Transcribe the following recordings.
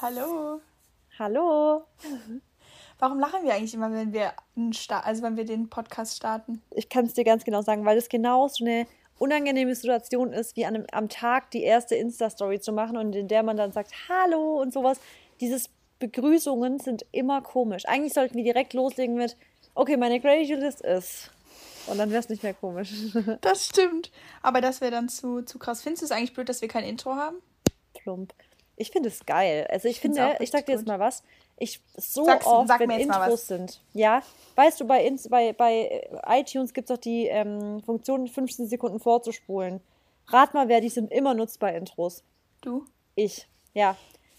Hallo. Hallo. Warum lachen wir eigentlich immer, wenn wir, also wenn wir den Podcast starten? Ich kann es dir ganz genau sagen, weil es genau so eine unangenehme Situation ist, wie an einem, am Tag die erste Insta-Story zu machen und in der man dann sagt Hallo und sowas. Dieses Begrüßungen sind immer komisch. Eigentlich sollten wir direkt loslegen mit Okay, meine Graduate ist. Und dann wäre es nicht mehr komisch. Das stimmt. Aber das wäre dann zu, zu krass. Findest du es eigentlich blöd, dass wir kein Intro haben? Plump. Ich finde es geil. Also ich, ich finde, ich sag dir jetzt mal was. Ich so Sag's, oft, sag wenn Intros sind. Ja, weißt du, bei, bei, bei iTunes gibt es doch die ähm, Funktion, 15 Sekunden vorzuspulen. Rat mal, wer die sind immer nutzt bei Intros. Du? Ich. Ja.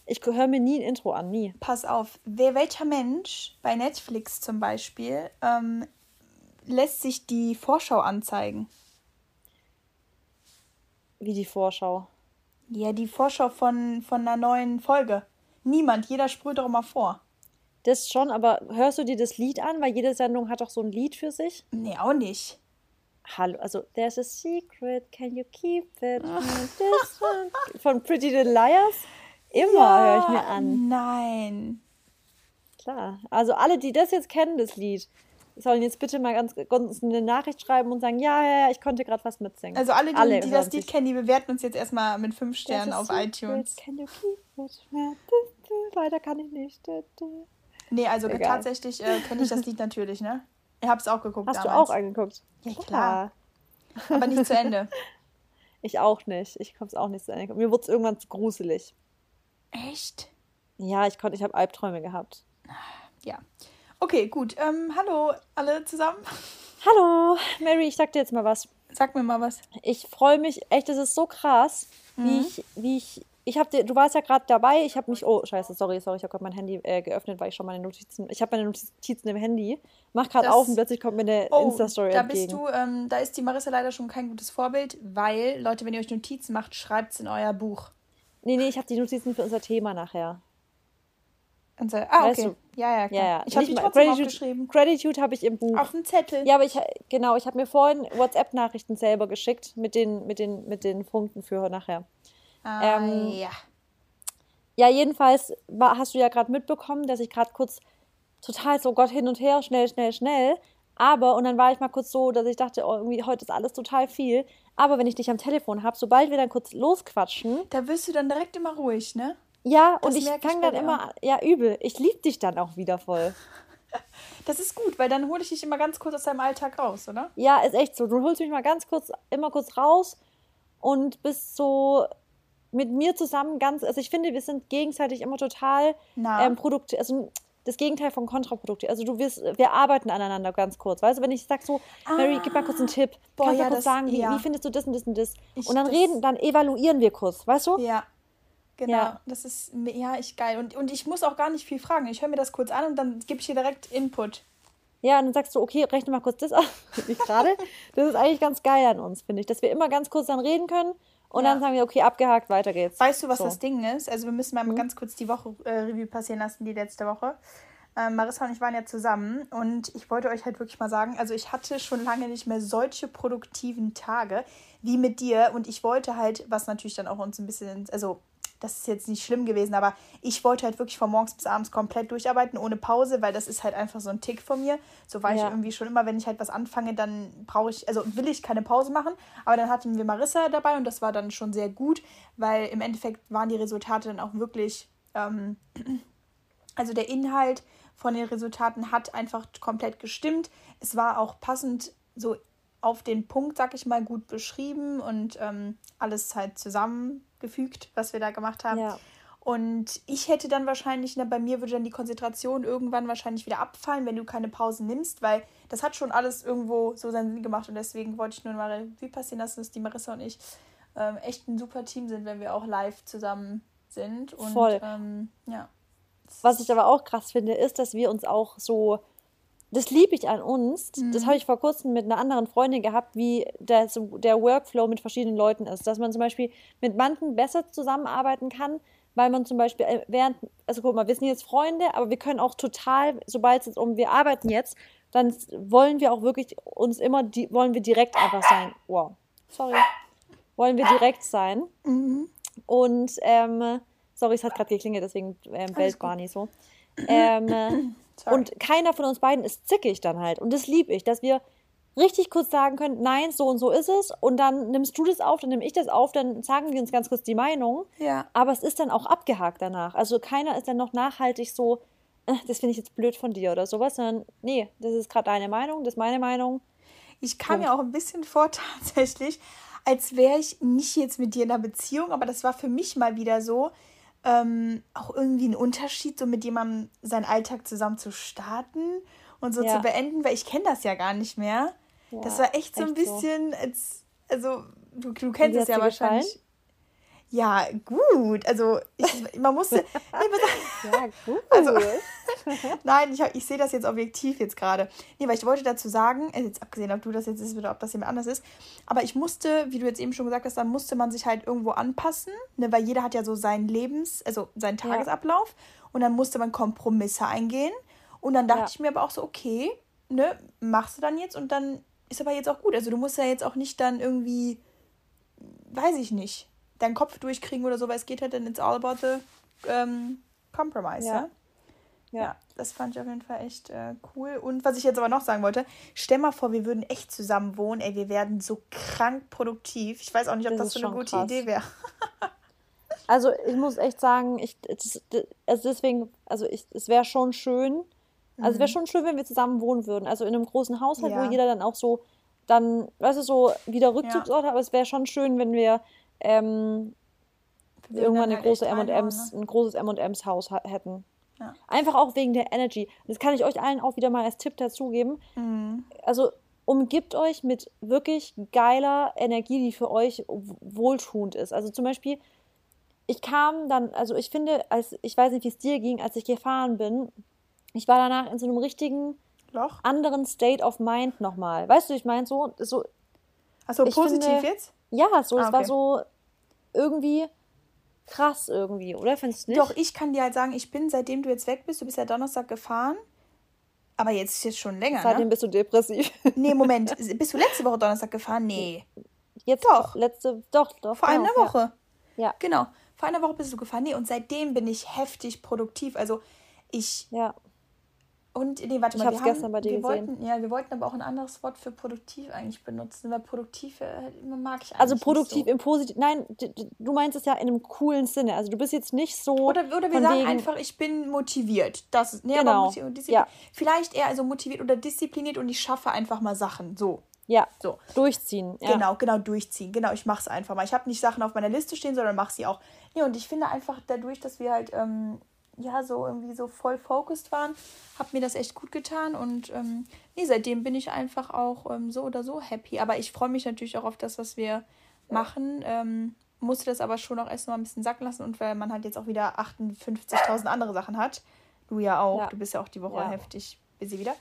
Ich höre mir nie ein Intro an, nie. Pass auf, wer welcher Mensch bei Netflix zum Beispiel ähm, lässt sich die Vorschau anzeigen? Wie die Vorschau? Ja, die Vorschau von, von einer neuen Folge. Niemand, jeder sprüht doch immer vor. Das schon, aber hörst du dir das Lied an? Weil jede Sendung hat doch so ein Lied für sich. Nee, auch nicht. Hallo, also There's a secret, can you keep it? This one? Von Pretty Little Liars? Immer ja, höre ich mir an. Nein. Klar. Also alle, die das jetzt kennen, das Lied, sollen jetzt bitte mal ganz kurz eine Nachricht schreiben und sagen, ja, ja, ja, ich konnte gerade was mitsingen. Also alle, die, alle die das Lied kennen, die bewerten uns jetzt erstmal mit fünf Sternen auf iTunes. Weiter kann ich nicht. Nee, also Egal. tatsächlich äh, kenne ich das Lied natürlich, ne? Ich habe es auch geguckt Hast damals. du auch angeguckt? Ja, klar. Aber nicht zu Ende. Ich auch nicht. Ich komme es auch nicht zu Ende. Mir wurde es irgendwann zu gruselig. Echt? Ja, ich konnte, ich habe Albträume gehabt. Ja. Okay, gut. Ähm, hallo alle zusammen. Hallo, Mary, ich sag dir jetzt mal was. Sag mir mal was. Ich freue mich, echt, es ist so krass, mhm. wie ich, wie ich, ich habe dir, du warst ja gerade dabei, ich habe mich, oh, scheiße, sorry, sorry, ich habe gerade mein Handy äh, geöffnet, weil ich schon meine Notizen, ich habe meine Notizen im Handy, mach gerade auf und plötzlich kommt mir eine oh, Insta-Story da entgegen. bist du, ähm, da ist die Marissa leider schon kein gutes Vorbild, weil, Leute, wenn ihr euch Notizen macht, schreibt es in euer Buch. Nee, nee, ich habe die Notizen für unser Thema nachher. Ah, okay. Du? Ja, ja, klar. Ja, ja. Ich habe die trotzdem Gratitude, aufgeschrieben. Gratitude habe ich im Buch. Auf dem Zettel. Ja, aber ich, genau, ich habe mir vorhin WhatsApp-Nachrichten selber geschickt mit den, mit, den, mit den Punkten für nachher. Ah, ähm, ja. Ja, jedenfalls war, hast du ja gerade mitbekommen, dass ich gerade kurz total so Gott hin und her, schnell, schnell, schnell. Aber, und dann war ich mal kurz so, dass ich dachte, oh, irgendwie heute ist alles total viel. Aber wenn ich dich am Telefon habe, sobald wir dann kurz losquatschen. Da wirst du dann direkt immer ruhig, ne? Ja, das und ich fange dann immer, ja, übel. Ich liebe dich dann auch wieder voll. Das ist gut, weil dann hole ich dich immer ganz kurz aus deinem Alltag raus, oder? Ja, ist echt so. Du holst mich mal ganz kurz, immer kurz raus und bist so mit mir zusammen ganz, also ich finde, wir sind gegenseitig immer total ähm, produktiv, also das Gegenteil von kontraproduktiv. Also du wirst, wir arbeiten aneinander ganz kurz. Weißt du, wenn ich sag so, Mary, gib mal kurz einen Tipp. Boah, Kannst du ja, kurz das, sagen, wie, ja. wie, findest du das und das und das? Ich, und dann reden, dann evaluieren wir kurz, weißt du? Ja. Genau, ja. das ist ja ich geil. Und, und ich muss auch gar nicht viel fragen. Ich höre mir das kurz an und dann gebe ich dir direkt Input. Ja, und dann sagst du, okay, rechne mal kurz das aus. Nicht gerade. Das ist eigentlich ganz geil an uns, finde ich, dass wir immer ganz kurz dann reden können und ja. dann sagen wir, okay, abgehakt, weiter geht's. Weißt du, was so. das Ding ist? Also wir müssen mal mhm. ganz kurz die Woche äh, Revue passieren lassen, die letzte Woche. Ähm, Marissa und ich waren ja zusammen und ich wollte euch halt wirklich mal sagen, also ich hatte schon lange nicht mehr solche produktiven Tage wie mit dir und ich wollte halt, was natürlich dann auch uns ein bisschen, also das ist jetzt nicht schlimm gewesen, aber ich wollte halt wirklich von morgens bis abends komplett durcharbeiten, ohne Pause, weil das ist halt einfach so ein Tick von mir. So war ja. ich irgendwie schon immer, wenn ich halt was anfange, dann brauche ich, also will ich keine Pause machen. Aber dann hatten wir Marissa dabei und das war dann schon sehr gut, weil im Endeffekt waren die Resultate dann auch wirklich, ähm, also der Inhalt von den Resultaten hat einfach komplett gestimmt. Es war auch passend so auf den Punkt, sag ich mal, gut beschrieben und ähm, alles halt zusammengefügt, was wir da gemacht haben. Ja. Und ich hätte dann wahrscheinlich, ne, bei mir würde dann die Konzentration irgendwann wahrscheinlich wieder abfallen, wenn du keine Pausen nimmst, weil das hat schon alles irgendwo so seinen Sinn gemacht und deswegen wollte ich nur mal wie passieren lassen, dass die Marissa und ich ähm, echt ein super Team sind, wenn wir auch live zusammen sind. Und, Voll. Ähm, ja. Was ich aber auch krass finde, ist, dass wir uns auch so das liebe ich an uns. Mhm. Das habe ich vor kurzem mit einer anderen Freundin gehabt, wie der, der Workflow mit verschiedenen Leuten ist. Dass man zum Beispiel mit manchen besser zusammenarbeiten kann, weil man zum Beispiel äh, während, also guck mal, wir sind jetzt Freunde, aber wir können auch total, sobald es um, wir arbeiten jetzt, dann wollen wir auch wirklich uns immer, die, wollen wir direkt einfach sein. Wow, sorry. Wollen wir direkt sein. Mhm. Und ähm, Sorry, es hat gerade geklingelt, deswegen ähm, bellt Barney so. Ähm, äh, und keiner von uns beiden ist zickig dann halt. Und das liebe ich, dass wir richtig kurz sagen können, nein, so und so ist es. Und dann nimmst du das auf, dann nehme ich das auf, dann sagen wir uns ganz kurz die Meinung. Ja. Aber es ist dann auch abgehakt danach. Also keiner ist dann noch nachhaltig so, äh, das finde ich jetzt blöd von dir oder sowas, sondern nee, das ist gerade deine Meinung, das ist meine Meinung. Ich kam mir auch ein bisschen vor tatsächlich, als wäre ich nicht jetzt mit dir in einer Beziehung, aber das war für mich mal wieder so, ähm, auch irgendwie ein Unterschied, so mit jemandem seinen Alltag zusammen zu starten und so Ja. zu beenden, weil ich kenne das ja gar nicht mehr. das Ja, war echt so ein echt so. bisschen, als, also du, du kennst es ja wahrscheinlich. Ja, gut. Also ich, man musste. Nee. Ja, gut. Also, Nein, ich, ich sehe das jetzt objektiv jetzt gerade. Nee, weil ich wollte dazu sagen, äh, jetzt abgesehen, ob du das jetzt ist oder ob das jemand anders ist, aber ich musste, wie du jetzt eben schon gesagt hast, da musste man sich halt irgendwo anpassen, ne, weil jeder hat ja so seinen Lebens-, also seinen Ja. Tagesablauf und dann musste man Kompromisse eingehen und dann dachte Ja. ich mir aber auch so, okay, ne, machst du dann jetzt und dann ist aber jetzt auch gut. Also du musst ja jetzt auch nicht dann irgendwie, weiß ich nicht, deinen Kopf durchkriegen oder so, weil es geht halt dann, it's all about the ähm, compromise, Ja. ja? Ja, das fand ich auf jeden Fall echt äh, cool. Und was ich jetzt aber noch sagen wollte, stell mal vor, wir würden echt zusammen wohnen. Ey, wir werden so krank produktiv. Ich weiß auch nicht, ob Das das, so eine gute krass. Idee wäre. Also ich muss echt sagen, ich, das, also deswegen, also ich, es wäre schon schön, also es wäre schon schön, wenn wir zusammen wohnen würden. Also in einem großen Haushalt, Mhm. Ja. wo jeder dann auch so, dann, weißt du, so wieder Rückzugsort hat, aber es wäre schon schön, wenn wir ähm, irgendwann eine halt große M&M's, ne? ein großes M&M's Haus ha- hätten. Ja. Einfach auch wegen der Energy. Das kann ich euch allen auch wieder mal als Tipp dazugeben. Mhm. Also umgibt euch mit wirklich geiler Energie, die für euch wohltuend ist. Also zum Beispiel, ich kam dann, also ich finde, als ich weiß nicht, wie es dir ging, als ich gefahren bin, ich war danach in so einem richtigen Loch. anderen State of Mind nochmal. Weißt du, ich meine so, so Ich positiv finde- jetzt? Ja, so, es Ah, war okay. so irgendwie krass irgendwie, oder? Findest du nicht? Doch, ich kann dir halt sagen, ich bin, seitdem du jetzt weg bist, du bist ja Donnerstag gefahren. Aber jetzt ist jetzt schon länger, Seitdem ne? bist du depressiv. Nee, Moment. Bist du letzte Woche Donnerstag gefahren? Nee. Jetzt Doch. letzte, doch, doch. Vor genau, einer ja. Woche. Ja. Genau. Vor einer Woche bist du gefahren. Nee, und seitdem bin ich heftig produktiv. Also ich Ja. Und nee, warte Ich mal, hab's wir, haben, gestern bei dir wir gesehen. wollten, ja, wir wollten aber auch ein anderes Wort für produktiv eigentlich benutzen, weil produktiv äh, mag ich eigentlich Also produktiv so. im Positiv. Nein, du meinst es ja in einem coolen Sinne. Also du bist jetzt nicht so. Oder, oder wir sagen wegen- einfach, ich bin motiviert. Das ist, nee, Genau, aber ja. Vielleicht eher also motiviert oder diszipliniert und ich schaffe einfach mal Sachen. So. Ja, So. durchziehen. Ja. Genau, genau, durchziehen. Genau, ich mache es einfach mal. Ich habe nicht Sachen auf meiner Liste stehen, sondern mache sie auch. Nee, und ich finde einfach dadurch, dass wir halt, ähm, ja, so irgendwie so voll focused waren, hat mir das echt gut getan. Und ähm, nee, seitdem bin ich einfach auch ähm, so oder so happy. Aber ich freue mich natürlich auch auf das, was wir machen. Ähm, musste das aber schon auch erst mal ein bisschen sacken lassen. Und weil man halt jetzt auch wieder 58.000 andere Sachen hat. Du ja auch. Ja. Du bist ja auch die Woche Ja. heftig busy wieder.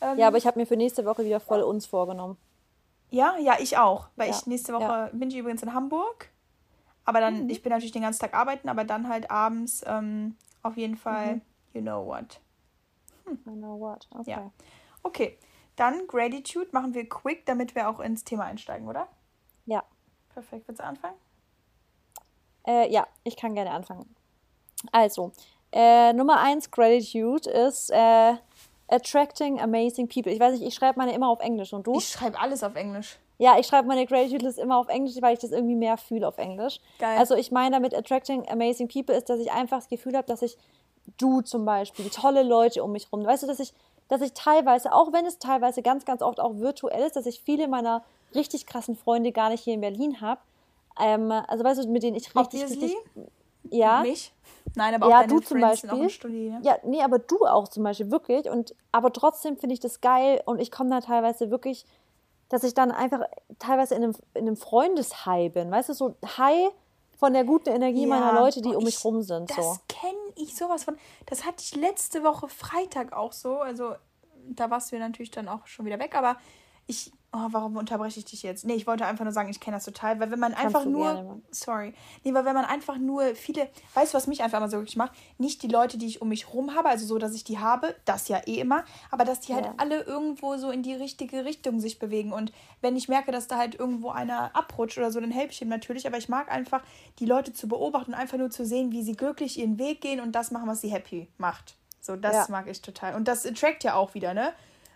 Ähm, Ja, aber ich habe mir für nächste Woche wieder voll uns vorgenommen. ja, ja, ich auch. Weil Ja, ich nächste Woche bin ich übrigens in Hamburg. Aber dann, Mhm. ich bin natürlich den ganzen Tag arbeiten, aber dann halt abends ähm, auf jeden Fall, Mhm. you know what. I know what. Okay. Ja. Okay, dann Gratitude machen wir quick, damit wir auch ins Thema einsteigen, oder? Ja. Perfekt, willst du anfangen? Äh, ja, ich kann gerne anfangen. Also, äh, Nummer eins Gratitude ist äh, Attracting Amazing People. Ich weiß nicht, ich schreibe meine immer auf Englisch und du? Ich schreibe alles auf Englisch. Ja, ich schreibe meine Gratitude List immer auf Englisch, weil ich das irgendwie mehr fühle auf Englisch. Geil. Also ich meine damit Attracting Amazing People ist, dass ich einfach das Gefühl habe, dass ich du zum Beispiel, tolle Leute um mich rum, weißt du, dass ich, dass ich teilweise, auch wenn es teilweise ganz, ganz oft auch virtuell ist, dass ich viele meiner richtig krassen Freunde gar nicht hier in Berlin habe. Ähm, also weißt du, mit denen ich richtig, Obviously. richtig, ja, Mich? Nein, aber auch ja, deine du zum Friends sind auch Beispiel. im ne? Ja, nee, aber du auch zum Beispiel, wirklich. Und aber trotzdem finde ich das geil und ich komme da teilweise wirklich, dass ich dann einfach teilweise in einem, in einem Freundeshigh bin. Weißt du, so High von der guten Energie meiner Ja, Leute, die um mich ich- rum sind. Das So. kenne ich sowas von. Das hatte ich letzte Woche Freitag auch so. Also da warst du natürlich dann auch schon wieder weg. Aber ich Oh, warum unterbreche ich dich jetzt? Nee, ich wollte einfach nur sagen, ich kenne das total, weil wenn man Kannst einfach nur. Sorry. Nee, weil wenn man einfach nur viele. Weißt du, was mich einfach immer so wirklich macht? Nicht die Leute, die ich um mich rum habe, also so, dass ich die habe, das ja eh immer, aber dass die halt ja. alle irgendwo so in die richtige Richtung sich bewegen. Und wenn ich merke, dass da halt irgendwo einer abrutscht oder so, dann helfe ich ihm natürlich. Aber ich mag einfach, die Leute zu beobachten und einfach nur zu sehen, wie sie glücklich ihren Weg gehen und das machen, was sie happy macht. So, das ja. mag ich total. Und das attrackt ja auch wieder, ne?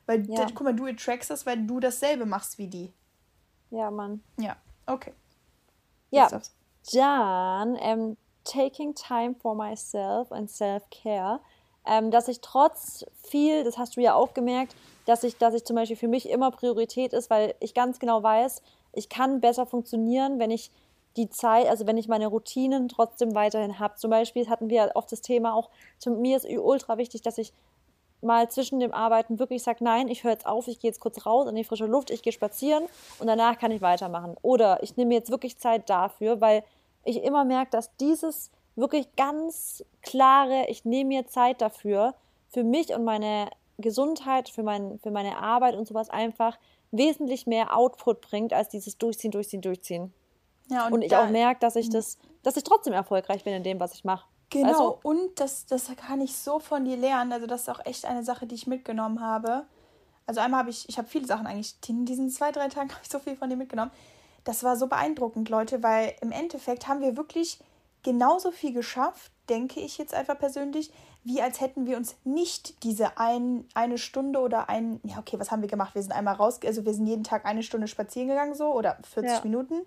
Weil, ja. guck mal, du attracts das, weil du dasselbe machst wie die. Ja, Mann. Ja, okay. Ja, dann ähm, taking time for myself and self-care. Ähm, dass ich trotz viel, das hast du ja auch gemerkt, dass ich, dass ich zum Beispiel für mich immer Priorität ist, weil ich ganz genau weiß, ich kann besser funktionieren, wenn ich die Zeit, also wenn ich meine Routinen trotzdem weiterhin habe. Zum Beispiel hatten wir oft das Thema auch, zu mir ist ultra wichtig, dass ich mal zwischen dem Arbeiten wirklich sage, nein, ich höre jetzt auf, ich gehe jetzt kurz raus in die frische Luft, ich gehe spazieren und danach kann ich weitermachen. Oder ich nehme jetzt wirklich Zeit dafür, weil ich immer merke, dass dieses wirklich ganz klare, ich nehme mir Zeit dafür, für mich und meine Gesundheit, für, mein, für meine Arbeit und sowas einfach wesentlich mehr Output bringt, als dieses Durchziehen, Durchziehen, Durchziehen. Ja, und, und ich auch merke, dass ich hm. das, dass ich trotzdem erfolgreich bin in dem, was ich mache. Genau, also, und das, das kann ich so von dir lernen. Also, das ist auch echt eine Sache, die ich mitgenommen habe. Also, einmal habe ich, ich habe viele Sachen eigentlich, in diesen zwei, drei Tagen habe ich so viel von dir mitgenommen. Das war so beeindruckend, Leute, weil im Endeffekt haben wir wirklich genauso viel geschafft, denke ich jetzt einfach persönlich, wie als hätten wir uns nicht diese ein, eine Stunde oder ein, ja, okay, was haben wir gemacht? Wir sind einmal raus, also wir sind jeden Tag eine Stunde spazieren gegangen, so, oder 40 ja. Minuten.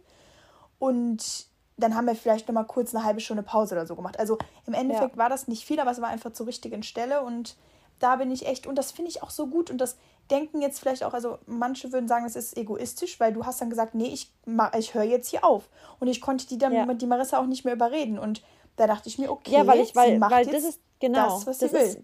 Und dann haben wir vielleicht noch mal kurz eine halbe Stunde Pause oder so gemacht. Also im Endeffekt ja. war das nicht viel, aber es war einfach zur richtigen Stelle und da bin ich echt und das finde ich auch so gut und das denken jetzt vielleicht auch, also manche würden sagen, es ist egoistisch, weil du hast dann gesagt, nee, ich, ich höre jetzt hier auf und ich konnte die dann ja. mit die Marissa auch nicht mehr überreden und da dachte ich mir, okay, ja, weil ich, weil, weil das ist genau das, was das sie will. Ist,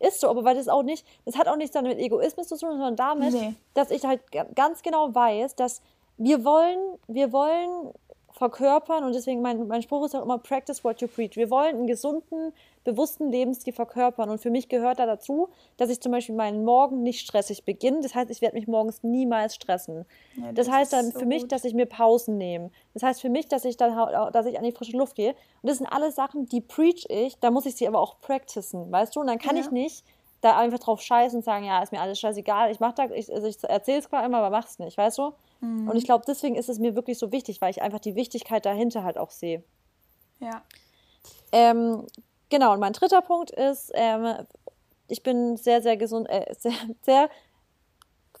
ist so, aber weil das auch nicht, das hat auch nichts damit mit Egoismus zu tun, sondern damit, nee. dass ich halt ganz genau weiß, dass wir wollen, wir wollen verkörpern und deswegen mein, mein Spruch ist auch immer practice what you preach. Wir wollen einen gesunden, bewussten Lebensstil verkörpern und für mich gehört da dazu, dass ich zum Beispiel meinen Morgen nicht stressig beginne. Das heißt, ich werde mich morgens niemals stressen. Ja, das, das, heißt dann so für mich, gut. dass ich mir Pausen nehme. Das heißt für mich, dass ich dann, dass ich an die frische Luft gehe. Und das sind alles Sachen, die preach ich, da muss ich sie aber auch practicen, weißt du? Und dann kann ja. ich nicht da einfach drauf scheißen und sagen, ja, ist mir alles scheißegal, ich mach da, ich, also ich erzähle es zwar immer, aber mach's nicht, weißt du? Mhm. Und ich glaube, deswegen ist es mir wirklich so wichtig, weil ich einfach die Wichtigkeit dahinter halt auch sehe. Ja. Ähm, genau, und mein dritter Punkt ist, ähm, ich bin sehr, sehr gesund, äh, sehr, sehr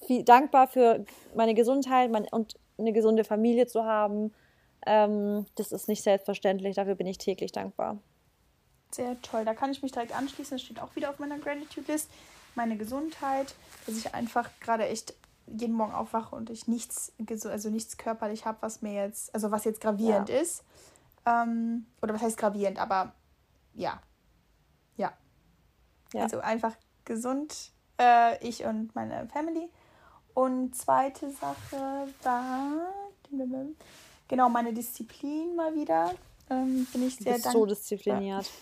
viel dankbar für meine Gesundheit mein, und eine gesunde Familie zu haben. Ähm, das ist nicht selbstverständlich, dafür bin ich täglich dankbar. Sehr toll, da kann ich mich direkt anschließen. Das steht auch wieder auf meiner Gratitude-List. Meine Gesundheit, dass ich einfach gerade echt jeden Morgen aufwache und ich nichts, also nichts körperlich habe, was mir jetzt, also was jetzt gravierend ja. ist. Ähm, oder was heißt gravierend, aber ja. Ja. ja. Also einfach gesund, äh, ich und meine Family. Und zweite Sache war, genau, meine Disziplin mal wieder. Ähm, bin ich sehr dankbar. so diszipliniert.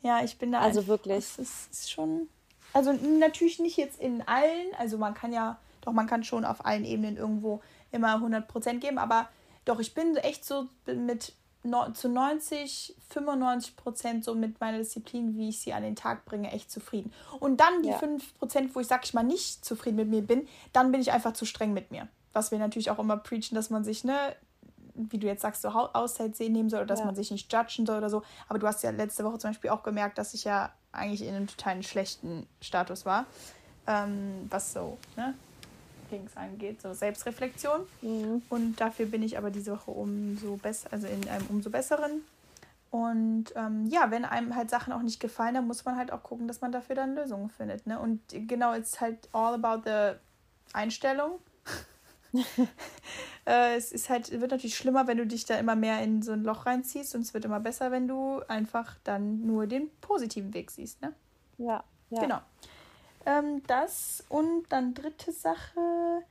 Ja, ich bin da. Also einfach, wirklich. Es ist, ist schon. Also natürlich nicht jetzt in allen, also man kann ja doch man kann schon auf allen Ebenen irgendwo immer 100% geben, aber doch, ich bin echt so mit no, zu 90, 95% so mit meiner Disziplin, wie ich sie an den Tag bringe, echt zufrieden. Und dann die ja. 5% wo ich, sag ich mal, nicht zufrieden mit mir bin, dann bin ich einfach zu streng mit mir. Was wir natürlich auch immer preachen, dass man sich, ne, wie du jetzt sagst, so Auszeit sehen nehmen soll oder dass ja. man sich nicht judgen soll oder so. Aber du hast ja letzte Woche zum Beispiel auch gemerkt, dass ich ja eigentlich in einem totalen schlechten Status war. Ähm, was so, ne, Dings angeht, so Selbstreflexion. Mhm. Und dafür bin ich aber diese Woche umso besser, also in einem umso besseren. Und ähm, ja, wenn einem halt Sachen auch nicht gefallen, dann muss man halt auch gucken, dass man dafür dann Lösungen findet. Ne? Und genau, es ist halt all about the Einstellung. äh, es ist halt, wird natürlich schlimmer, wenn du dich da immer mehr in so ein Loch reinziehst und es wird immer besser, wenn du einfach dann nur den positiven Weg siehst, ne? Ja, ja. Genau. Ähm, das und dann dritte Sache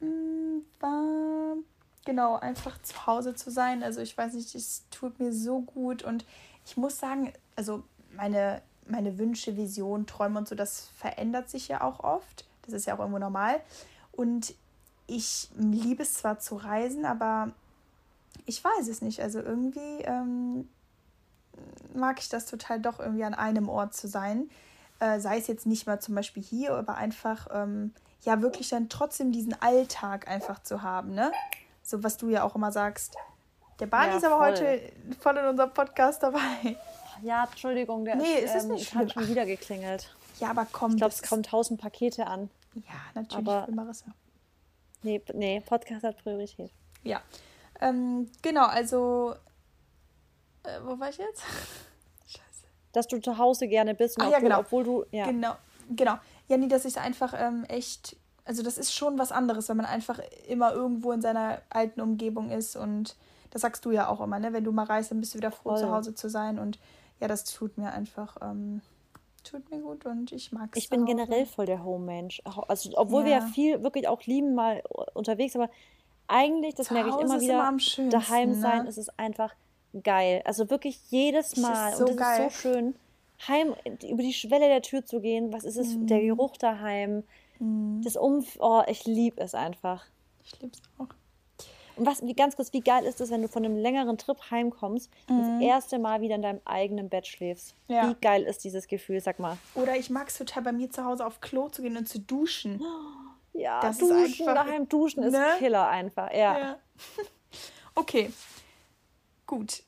mh, hm, war genau einfach zu Hause zu sein. Also ich weiß nicht, es tut mir so gut und ich muss sagen, also meine, meine Wünsche, Visionen, Träume und so, das verändert sich ja auch oft. Das ist ja auch irgendwo normal. Und ich liebe es zwar zu reisen, aber ich weiß es nicht. Also irgendwie ähm, mag ich das total doch irgendwie an einem Ort zu sein. Äh, sei es jetzt nicht mal zum Beispiel hier, aber einfach ähm, ja wirklich dann trotzdem diesen Alltag einfach zu haben, ne? So was du ja auch immer sagst. Der Barney ja, ist aber voll. heute voll in unserem Podcast dabei. Ja, Entschuldigung, der nee, ist, es ist nicht ähm, hat schon wieder geklingelt. Ja, aber komm. Ich glaube, es kommen tausend Pakete an. Ja, natürlich aber, für Marissa. Nee, nee, Podcast hat Priorität. Ja. Ähm, genau, also. Äh, wo war ich jetzt? Scheiße. Dass du zu Hause gerne bist, obwohl, ja, genau. obwohl du. Ja. Genau, genau. Ja, nee, dass ich einfach ähm, echt. Also, das ist schon was anderes, wenn man einfach immer irgendwo in seiner alten Umgebung ist. Und das sagst du ja auch immer, ne? Wenn du mal reist, dann bist du wieder froh, Voll. zu Hause zu sein. Und ja, das tut mir einfach. Ähm, tut mir gut und ich mag es. Ich bin generell voll der Home-Mensch. Also, obwohl ja. wir ja viel wirklich auch lieben, mal unterwegs, aber eigentlich, das Zu merke ich immer wieder, immer daheim ne? sein, ist es einfach geil. Also wirklich jedes Mal. So und das geil. ist so schön, heim über die Schwelle der Tür zu gehen. Was ist es? Mm. Der Geruch daheim. Mm. Das Umf oh, ich liebe es einfach. Ich liebe es auch. Und was, wie ganz kurz, wie geil ist es, wenn du von einem längeren Trip heimkommst und mhm. das erste Mal wieder in deinem eigenen Bett schläfst? Ja. Wie geil ist dieses Gefühl, sag mal. Oder ich mag es total, bei mir zu Hause auf Klo zu gehen und zu duschen. Ja, das duschen, ist einfach, daheim duschen ist ne? Killer einfach, ja. ja. okay, gut.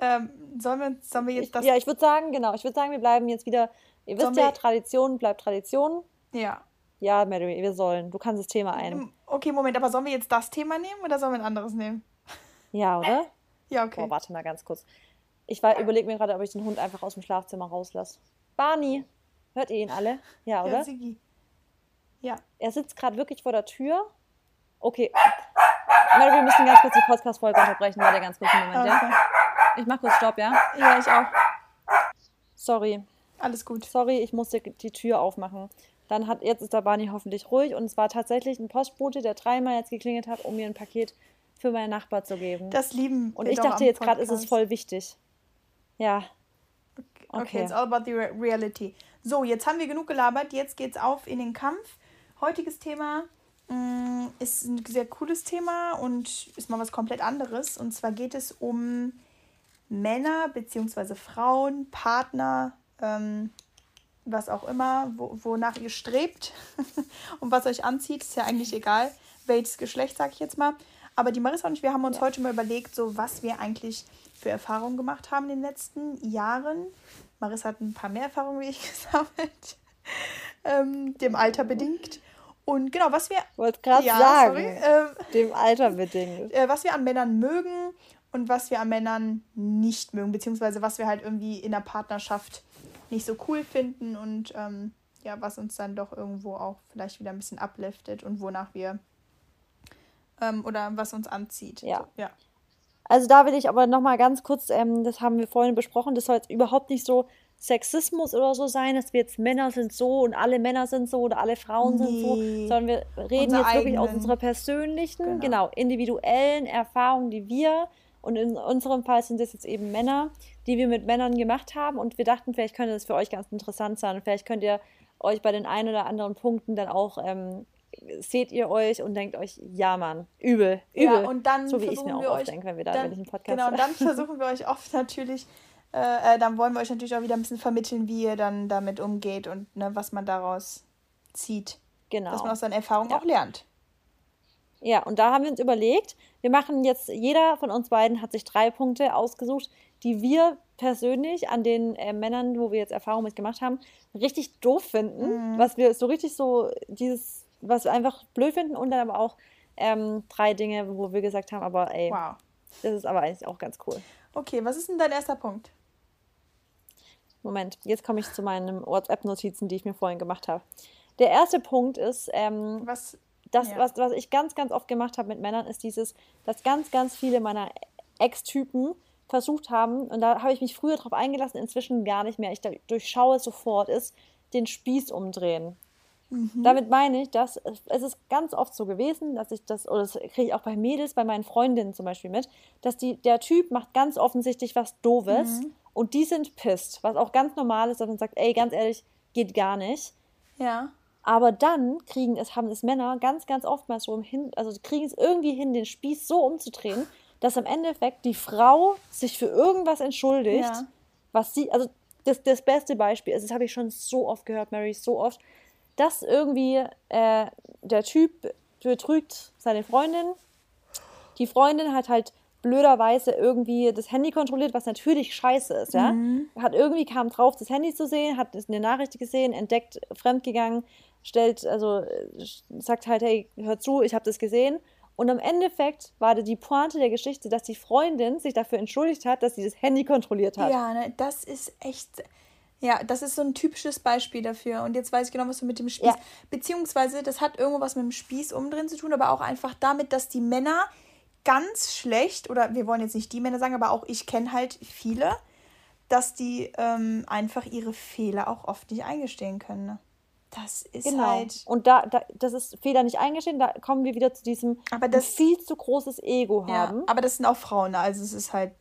Ähm, sollen, wir, sollen wir jetzt das... ja, ich würde sagen, genau, ich würde sagen, wir bleiben jetzt wieder... Ihr wisst sollen ja, Tradition bleibt Tradition. Ja. Ja, Mary, wir sollen. Du kannst das Thema ein. Okay, Moment, aber sollen wir jetzt das Thema nehmen oder sollen wir ein anderes nehmen? Ja, oder? Ja, okay. Boah, warte mal ganz kurz. Ich überlege mir gerade, ob ich den Hund einfach aus dem Schlafzimmer rauslasse. Barney, hört ihr ihn alle? Ja, oder? Ja, Sigi. Ja. Er sitzt gerade wirklich vor der Tür. Okay. Mary, wir müssen ganz kurz die Podcast-Folge unterbrechen. Warte ganz kurz einen Moment, okay. ja? Ich mach kurz Stopp, ja? Ja, ich auch. Sorry. Alles gut. Sorry, ich musste die Tür aufmachen. Dann hat, jetzt ist der Barney hoffentlich ruhig und es war tatsächlich ein Postbote, der dreimal jetzt geklingelt hat, um mir ein Paket für meinen Nachbar zu geben. Das lieben Und ich dachte jetzt gerade, ist es voll wichtig. Ja. Okay, okay, it's all about the reality. So, jetzt haben wir genug gelabert, jetzt geht's auf in den Kampf. Heutiges Thema mh, mm, ist ein sehr cooles Thema und ist mal was komplett anderes. Und zwar geht es um Männer bzw. Frauen, Partner, ähm, was auch immer, wo, wonach ihr strebt und was euch anzieht, ist ja eigentlich egal, welches Geschlecht, sag ich jetzt mal. Aber die Marissa und ich, wir haben uns ja. heute mal überlegt, so was wir eigentlich für Erfahrungen gemacht haben in den letzten Jahren. Marissa hat ein paar mehr Erfahrungen wie ich gesammelt, ähm, dem Alter bedingt. Und genau, was wir. Wollte gerade ja, sagen. Sorry, ähm, dem Alter bedingt. Äh, was wir an Männern mögen und was wir an Männern nicht mögen, beziehungsweise was wir halt irgendwie in der Partnerschaft nicht so cool finden und ähm, ja, was uns dann doch irgendwo auch vielleicht wieder ein bisschen upliftet und wonach wir ähm, oder was uns anzieht. Ja. So, ja. Also da will ich aber nochmal ganz kurz, ähm, das haben wir vorhin besprochen, das soll jetzt überhaupt nicht so Sexismus oder so sein, dass wir jetzt Männer sind so und alle Männer sind so oder alle Frauen nee. sind so, sondern wir reden Unser jetzt wirklich aus unserer persönlichen, genau. genau, individuellen Erfahrung, die wir und in unserem Fall sind es jetzt eben Männer, die wir mit Männern gemacht haben. Und wir dachten, vielleicht könnte das für euch ganz interessant sein. Und vielleicht könnt ihr euch bei den ein oder anderen Punkten dann auch, ähm, seht ihr euch und denkt euch, ja Mann, übel, übel. Ja, und dann so wie ich mir auch oft denke, wenn wir da, dann, wenn ich einen Podcast Genau, und dann versuchen wir euch oft natürlich, äh, äh, dann wollen wir euch natürlich auch wieder ein bisschen vermitteln, wie ihr dann damit umgeht und ne, was man daraus zieht. Genau. Dass man aus seinen Erfahrungen ja. auch lernt. Ja, und da haben wir uns überlegt, wir machen jetzt, jeder von uns beiden hat sich drei Punkte ausgesucht, die wir persönlich an den äh, Männern, wo wir jetzt Erfahrung mit gemacht haben, richtig doof finden, mhm. was wir so richtig so dieses, was wir einfach blöd finden und dann aber auch ähm, drei Dinge, wo wir gesagt haben, aber ey, wow. das ist aber eigentlich auch ganz cool. Okay, was ist denn dein erster Punkt? Moment, jetzt komme ich zu meinen WhatsApp-Notizen, die ich mir vorhin gemacht habe. Der erste Punkt ist, ähm, was das, ja. was, was ich ganz, ganz oft gemacht habe mit Männern, ist dieses, dass ganz, ganz viele meiner Ex-Typen versucht haben, und da habe ich mich früher drauf eingelassen, inzwischen gar nicht mehr, ich durchschaue es sofort, ist den Spieß umdrehen. Mhm. Damit meine ich, dass es ist ganz oft so gewesen, dass ich das, oder das kriege ich auch bei Mädels, bei meinen Freundinnen zum Beispiel mit, dass die, der Typ macht ganz offensichtlich was Doofes mhm. und die sind pisst, was auch ganz normal ist, dass man sagt, ey, ganz ehrlich, geht gar nicht. Ja. Aber dann kriegen es, haben es Männer ganz, ganz oft mal so hin, also kriegen es irgendwie hin, den Spieß so umzudrehen, dass im Endeffekt die Frau sich für irgendwas entschuldigt, ja. was sie, also das, das beste Beispiel, also das habe ich schon so oft gehört, Mary, so oft, dass irgendwie äh, der Typ betrügt seine Freundin. Die Freundin hat halt blöderweise irgendwie das Handy kontrolliert, was natürlich scheiße ist, ja. Mhm. Hat irgendwie kam drauf, das Handy zu sehen, hat eine Nachricht gesehen, entdeckt, fremdgegangen, stellt, also sagt halt, hey, hör zu, ich habe das gesehen. Und im Endeffekt war die Pointe der Geschichte, dass die Freundin sich dafür entschuldigt hat, dass sie das Handy kontrolliert hat. Ja, ne, das ist echt. Ja, das ist so ein typisches Beispiel dafür. Und jetzt weiß ich genau, was du mit dem Spieß. Ja. Beziehungsweise, das hat irgendwo was mit dem Spieß umdrehen zu tun, aber auch einfach damit, dass die Männer ganz schlecht, oder wir wollen jetzt nicht die Männer sagen, aber auch ich kenne halt viele, dass die ähm, einfach ihre Fehler auch oft nicht eingestehen können. Ne? Das ist genau. halt. Und da, da, das ist Fehler nicht eingestehen, da kommen wir wieder zu diesem aber das, viel zu großes Ego haben. Ja, aber das sind auch Frauen, also es ist halt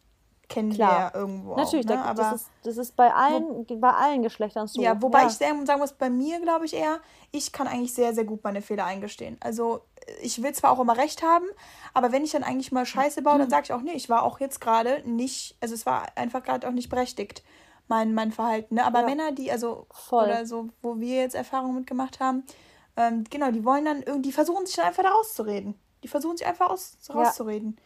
kennen Klar. wir ja irgendwo. Natürlich, auch, ne? aber das, ist, das ist bei allen, wo, bei allen Geschlechtern so. Ja, wobei ja. ich sagen muss, bei mir glaube ich eher, ich kann eigentlich sehr, sehr gut meine Fehler eingestehen. Also ich will zwar auch immer recht haben, aber wenn ich dann eigentlich mal Scheiße baue, dann sage ich auch, nee, ich war auch jetzt gerade nicht, also es war einfach gerade auch nicht berechtigt mein, mein Verhalten. Ne? Aber ja. Männer, die, also, Voll. oder so, wo wir jetzt Erfahrungen mitgemacht haben, ähm, genau, die wollen dann irgendwie, die versuchen sich dann einfach da rauszureden. Die versuchen sich einfach aus, rauszureden. Ja.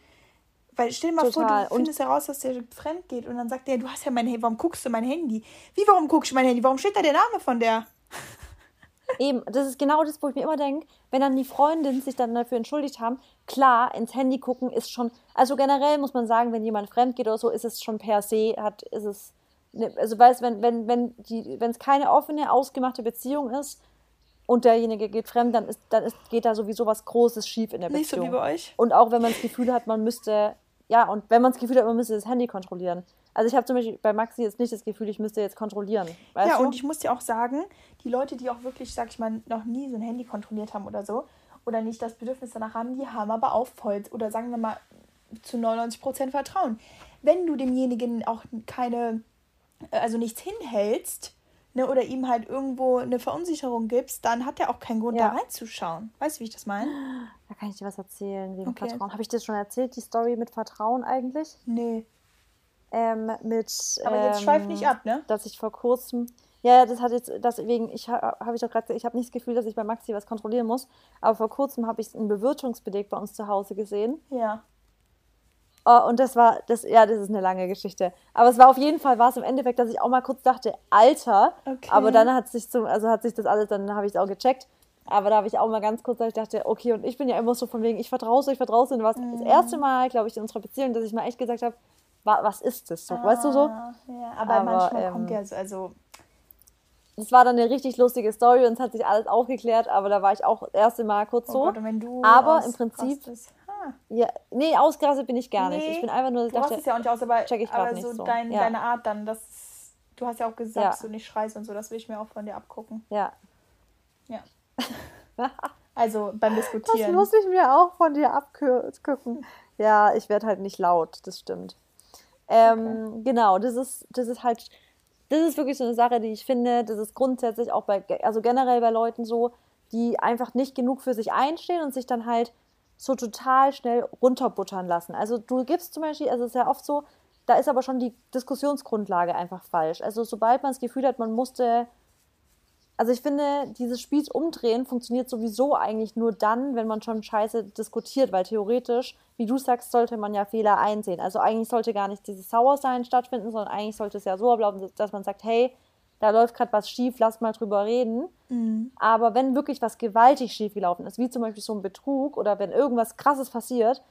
Weil stell dir mal Total. vor, du findest heraus, dass der fremd geht und dann sagt der, du hast ja mein Handy, warum guckst du mein Handy? Wie, warum guckst du mein Handy? Warum steht da der Name von der? Eben, das ist genau das, wo ich mir immer denke, wenn dann die Freundinnen sich dann dafür entschuldigt haben, klar, ins Handy gucken ist schon, also generell muss man sagen, wenn jemand fremd geht oder so, ist es schon per se, hat, ist es also weißt, wenn, wenn, wenn die, wenn es keine offene, ausgemachte Beziehung ist und derjenige geht fremd, dann ist, dann ist, geht da sowieso was Großes schief in der Beziehung. Nicht so wie bei euch. Und auch wenn man das Gefühl hat, man müsste, ja, und wenn man das Gefühl hat, man müsste das Handy kontrollieren. Also ich habe zum Beispiel bei Maxi jetzt nicht das Gefühl, ich müsste jetzt kontrollieren. ja, du? und ich muss dir auch sagen, die Leute, die auch wirklich, sag ich mal, noch nie so ein Handy kontrolliert haben oder so, oder nicht das Bedürfnis danach haben, die haben aber auch voll, oder sagen wir mal, zu 99 Prozent Vertrauen. Wenn du demjenigen auch keine also nichts hinhältst, ne, oder ihm halt irgendwo eine Verunsicherung gibst, dann hat er auch keinen Grund, ja. da reinzuschauen. Weißt du, wie ich das meine? Da kann ich dir was erzählen, wegen okay. Vertrauen. Habe ich dir schon erzählt, die Story mit Vertrauen eigentlich? Nee. Ähm, mit. Aber jetzt ähm, schweif nicht ab, ne? Dass ich vor kurzem. Ja, das hat jetzt, deswegen, ich habe ich doch gerade, ich habe nicht das Gefühl, dass ich bei Maxi was kontrollieren muss. Aber vor kurzem habe ich einen Bewirtungsbeleg bei uns zu Hause gesehen. Ja. Oh, und das war, das, ja, das ist eine lange Geschichte. Aber es war auf jeden Fall, war es im Endeffekt, dass ich auch mal kurz dachte, Alter. Okay. Aber dann hat sich so, also hat sich das alles, dann habe ich es auch gecheckt. Aber da habe ich auch mal ganz kurz, dass ich dachte, okay, und ich bin ja immer so von wegen, ich vertraue so, ich vertraue so. Und was mhm. das erste Mal, glaube ich, in unserer Beziehung, dass ich mal echt gesagt habe, was ist das so? Ah, weißt du so? Ja, aber, aber manchmal ähm, kommt ja so, also. Das war dann eine richtig lustige Story und es hat sich alles aufgeklärt, aber da war ich auch das erste Mal kurz oh so. Gott, aber im Prinzip. Rastest ja, nee, ausgerastet bin ich gar nicht. Ich bin einfach nur, du dachte, hast es ja auch nicht aus, aber, check ich aber so, so. Dein, ja. deine Art dann, das, du hast ja auch gesagt, ja. dass du nicht schreist und so, das will ich mir auch von dir abgucken. Ja. Ja. also beim Diskutieren. Das muss ich mir auch von dir abgucken. Ja, ich werde halt nicht laut, das stimmt. Ähm, okay. Genau, das ist, das ist halt, das ist wirklich so eine Sache, die ich finde, das ist grundsätzlich auch bei, also generell bei Leuten so, die einfach nicht genug für sich einstehen und sich dann halt so total schnell runterbuttern lassen. Also du gibst zum Beispiel, also es ist ja oft so, da ist aber schon die Diskussionsgrundlage einfach falsch. Also sobald man das Gefühl hat, man musste, also ich finde, dieses Spieß umdrehen funktioniert sowieso eigentlich nur dann, wenn man schon scheiße diskutiert, weil theoretisch, wie du sagst, sollte man ja Fehler einsehen. Also eigentlich sollte gar nicht dieses Sauersein stattfinden, sondern eigentlich sollte es ja so ablaufen, dass man sagt, hey, da läuft gerade was schief, lass mal drüber reden. Mhm. Aber wenn wirklich was gewaltig schief gelaufen ist, wie zum Beispiel so ein Betrug oder wenn irgendwas Krasses passiert,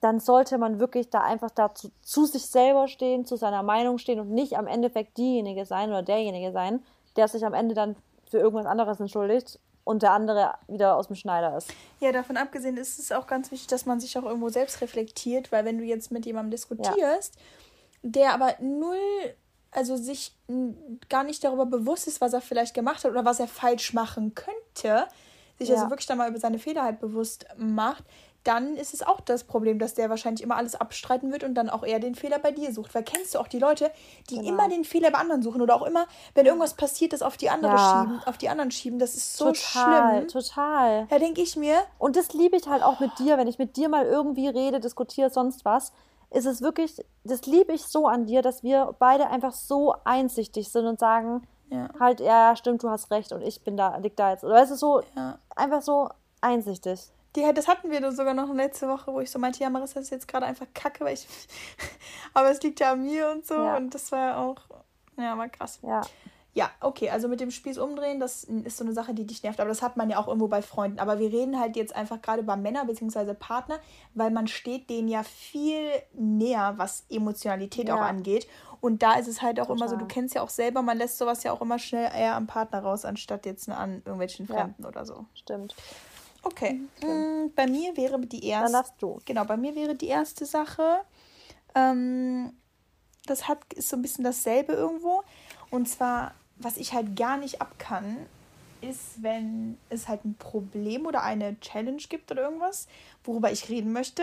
dann sollte man wirklich da einfach dazu zu sich selber stehen, zu seiner Meinung stehen und nicht am Endeffekt diejenige sein oder derjenige sein, der sich am Ende dann für irgendwas anderes entschuldigt und der andere wieder aus dem Schneider ist. Ja, davon abgesehen ist es auch ganz wichtig, dass man sich auch irgendwo selbst reflektiert, weil wenn du jetzt mit jemandem diskutierst, ja. der aber null also sich gar nicht darüber bewusst ist, was er vielleicht gemacht hat oder was er falsch machen könnte, sich also ja. also wirklich dann mal über seine Fehler halt bewusst macht, dann ist es auch das Problem, dass der wahrscheinlich immer alles abstreiten wird und dann auch eher den Fehler bei dir sucht. Weil kennst du auch die Leute, die genau. immer den Fehler bei anderen suchen oder auch immer, wenn irgendwas passiert, das auf die andere ja. schieben, auf die anderen schieben. Das ist so total, schlimm. Total. Da denke ich mir. Und das liebe ich halt auch mit dir, wenn ich mit dir mal irgendwie rede, diskutiere, sonst was. Ist es wirklich, das liebe ich so an dir, dass wir beide einfach so einsichtig sind und sagen, ja. halt, ja, stimmt, du hast recht und ich bin da, lieg da jetzt. Oder weißt du, so ja. einfach so einsichtig. Die, das hatten wir sogar noch letzte Woche, wo ich so meinte, ja, Marissa ist jetzt gerade einfach kacke, weil ich. aber es liegt ja an mir und so. Ja. Und das war auch. Ja, war krass. Ja. Ja, okay, also mit dem Spieß umdrehen, das ist so eine Sache, die dich nervt. Aber das hat man ja auch irgendwo bei Freunden. Aber wir reden halt jetzt einfach gerade über Männer bzw. Partner, weil man steht denen ja viel näher, was Emotionalität ja. auch angeht. Und da ist es halt auch Total. immer so, du kennst ja auch selber, man lässt sowas ja auch immer schnell eher am Partner raus, anstatt jetzt an irgendwelchen Fremden ja. oder so. Stimmt. Okay. Mhm, bei mir wäre die erste. Dann darfst du. Genau, bei mir wäre die erste Sache. Ähm, das hat ist so ein bisschen dasselbe irgendwo. Und zwar, was ich halt gar nicht abkann, ist, wenn es halt ein Problem oder eine Challenge gibt oder irgendwas, worüber ich reden möchte.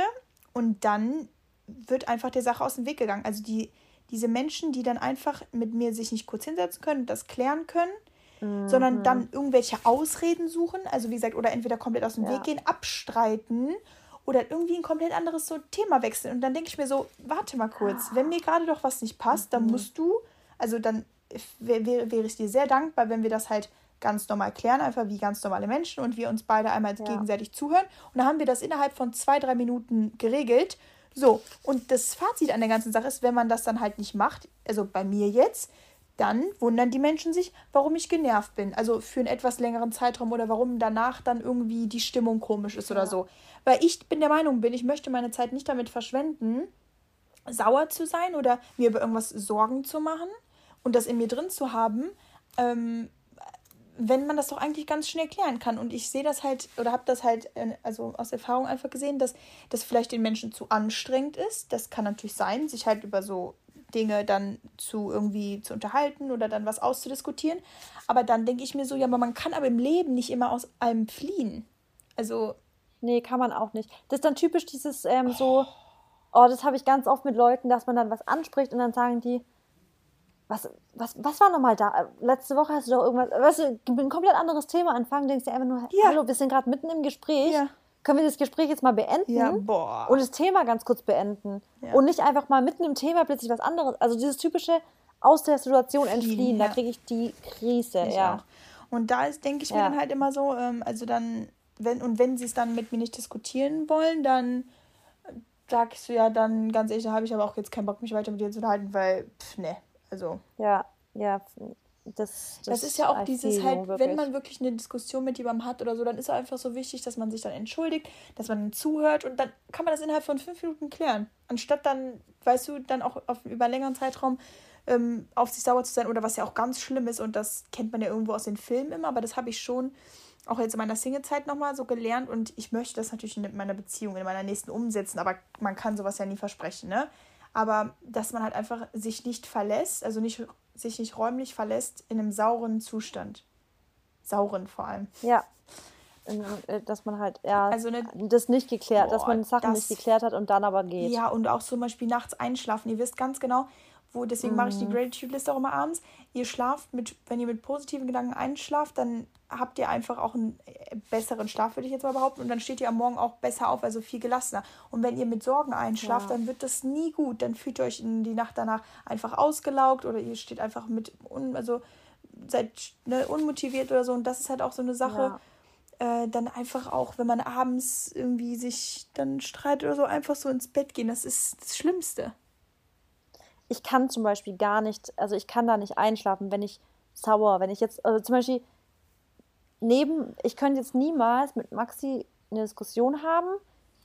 Und dann wird einfach der Sache aus dem Weg gegangen. Also die, diese Menschen, die dann einfach mit mir sich nicht kurz hinsetzen können, das klären können mhm. sondern dann irgendwelche Ausreden suchen, also wie gesagt, oder entweder komplett aus dem ja. Weg gehen, abstreiten oder irgendwie ein komplett anderes so Thema wechseln. Und dann denke ich mir so, warte mal kurz, wenn mir gerade doch was nicht passt, dann mhm. musst du, also dann wäre wär ich dir sehr dankbar, wenn wir das halt ganz normal klären, einfach wie ganz normale Menschen und wir uns beide einmal ja. gegenseitig zuhören. Und dann haben wir das innerhalb von zwei, drei Minuten geregelt. So, und das Fazit an der ganzen Sache ist, wenn man das dann halt nicht macht, also bei mir jetzt, dann wundern die Menschen sich, warum ich genervt bin. Also für einen etwas längeren Zeitraum oder warum danach dann irgendwie die Stimmung komisch ist ja. oder so. Weil ich bin der Meinung bin, ich möchte meine Zeit nicht damit verschwenden, sauer zu sein oder mir über irgendwas Sorgen zu machen und das in mir drin zu haben, ähm, wenn man das doch eigentlich ganz schnell klären kann. Und ich sehe das halt oder habe das halt also aus Erfahrung einfach gesehen, dass das vielleicht den Menschen zu anstrengend ist. Das kann natürlich sein, sich halt über so Dinge dann zu irgendwie zu unterhalten oder dann was auszudiskutieren. Aber dann denke ich mir so, ja, aber man kann aber im Leben nicht immer aus allem fliehen. Also. Nee, kann man auch nicht. Das ist dann typisch dieses ähm, so, oh, das habe ich ganz oft mit Leuten, dass man dann was anspricht und dann sagen die, was, was, was war nochmal da? Letzte Woche hast du doch irgendwas, weißt du, ein komplett anderes Thema anfangen, denkst du einfach nur, ja. hallo, wir sind gerade mitten im Gespräch. Ja können wir das Gespräch jetzt mal beenden ja, boah. und das Thema ganz kurz beenden ja. und nicht einfach mal mitten im Thema plötzlich was anderes. Also dieses typische aus der Situation entfliehen, da kriege ich die Krise, ich ja. Auch. Und da ist, denke ich mir dann halt immer so, ähm, also dann, wenn und wenn sie es dann mit mir nicht diskutieren wollen, dann sagst du ja dann ganz ehrlich, da habe ich aber auch jetzt keinen Bock, mich weiter mit dir zu unterhalten, weil, pff, ne, also. Ja, ja, das, das, das, ist ja auch dieses halt, wirklich. wenn man wirklich eine Diskussion mit jemandem hat oder so, dann ist es einfach so wichtig, dass man sich dann entschuldigt, dass man zuhört und dann kann man das innerhalb von fünf Minuten klären. Anstatt dann, weißt du, dann auch auf, über einen längeren Zeitraum ähm, auf sich sauer zu sein oder was ja auch ganz schlimm ist und das kennt man ja irgendwo aus den Filmen immer, aber das habe ich schon auch jetzt in meiner Single-Zeit nochmal so gelernt und ich möchte das natürlich in meiner Beziehung, in meiner nächsten umsetzen, aber man kann sowas ja nie versprechen, ne? Aber dass man halt einfach sich nicht verlässt, also nicht sich nicht räumlich verlässt in einem sauren Zustand. Sauren vor allem. Ja. Äh, dass man halt ja also eine, das nicht geklärt, boah, dass man Sachen das, nicht geklärt hat und dann aber geht. Ja, und auch zum Beispiel nachts einschlafen. Ihr wisst ganz genau, wo, deswegen mhm. mache ich die mhm. Gratitude-Liste auch immer abends. Ihr schlaft mit, wenn ihr mit positiven Gedanken einschlaft, dann habt ihr einfach auch einen äh, besseren Schlaf, würde ich jetzt mal behaupten. Und dann steht ihr am Morgen auch besser auf, also viel gelassener. Und wenn ihr mit Sorgen einschlaft, ja. dann wird das nie gut. Dann fühlt ihr euch in die Nacht danach einfach ausgelaugt oder ihr steht einfach mit, un, also seid ne, unmotiviert oder so. Und das ist halt auch so eine Sache. Ja. Äh, dann einfach auch, wenn man abends irgendwie sich dann streitet oder so, einfach so ins Bett gehen. Das ist das Schlimmste. Ich kann zum Beispiel gar nicht, also ich kann da nicht einschlafen, wenn ich sauer, wenn ich jetzt, also zum Beispiel, neben, ich könnte jetzt niemals mit Maxi eine Diskussion haben,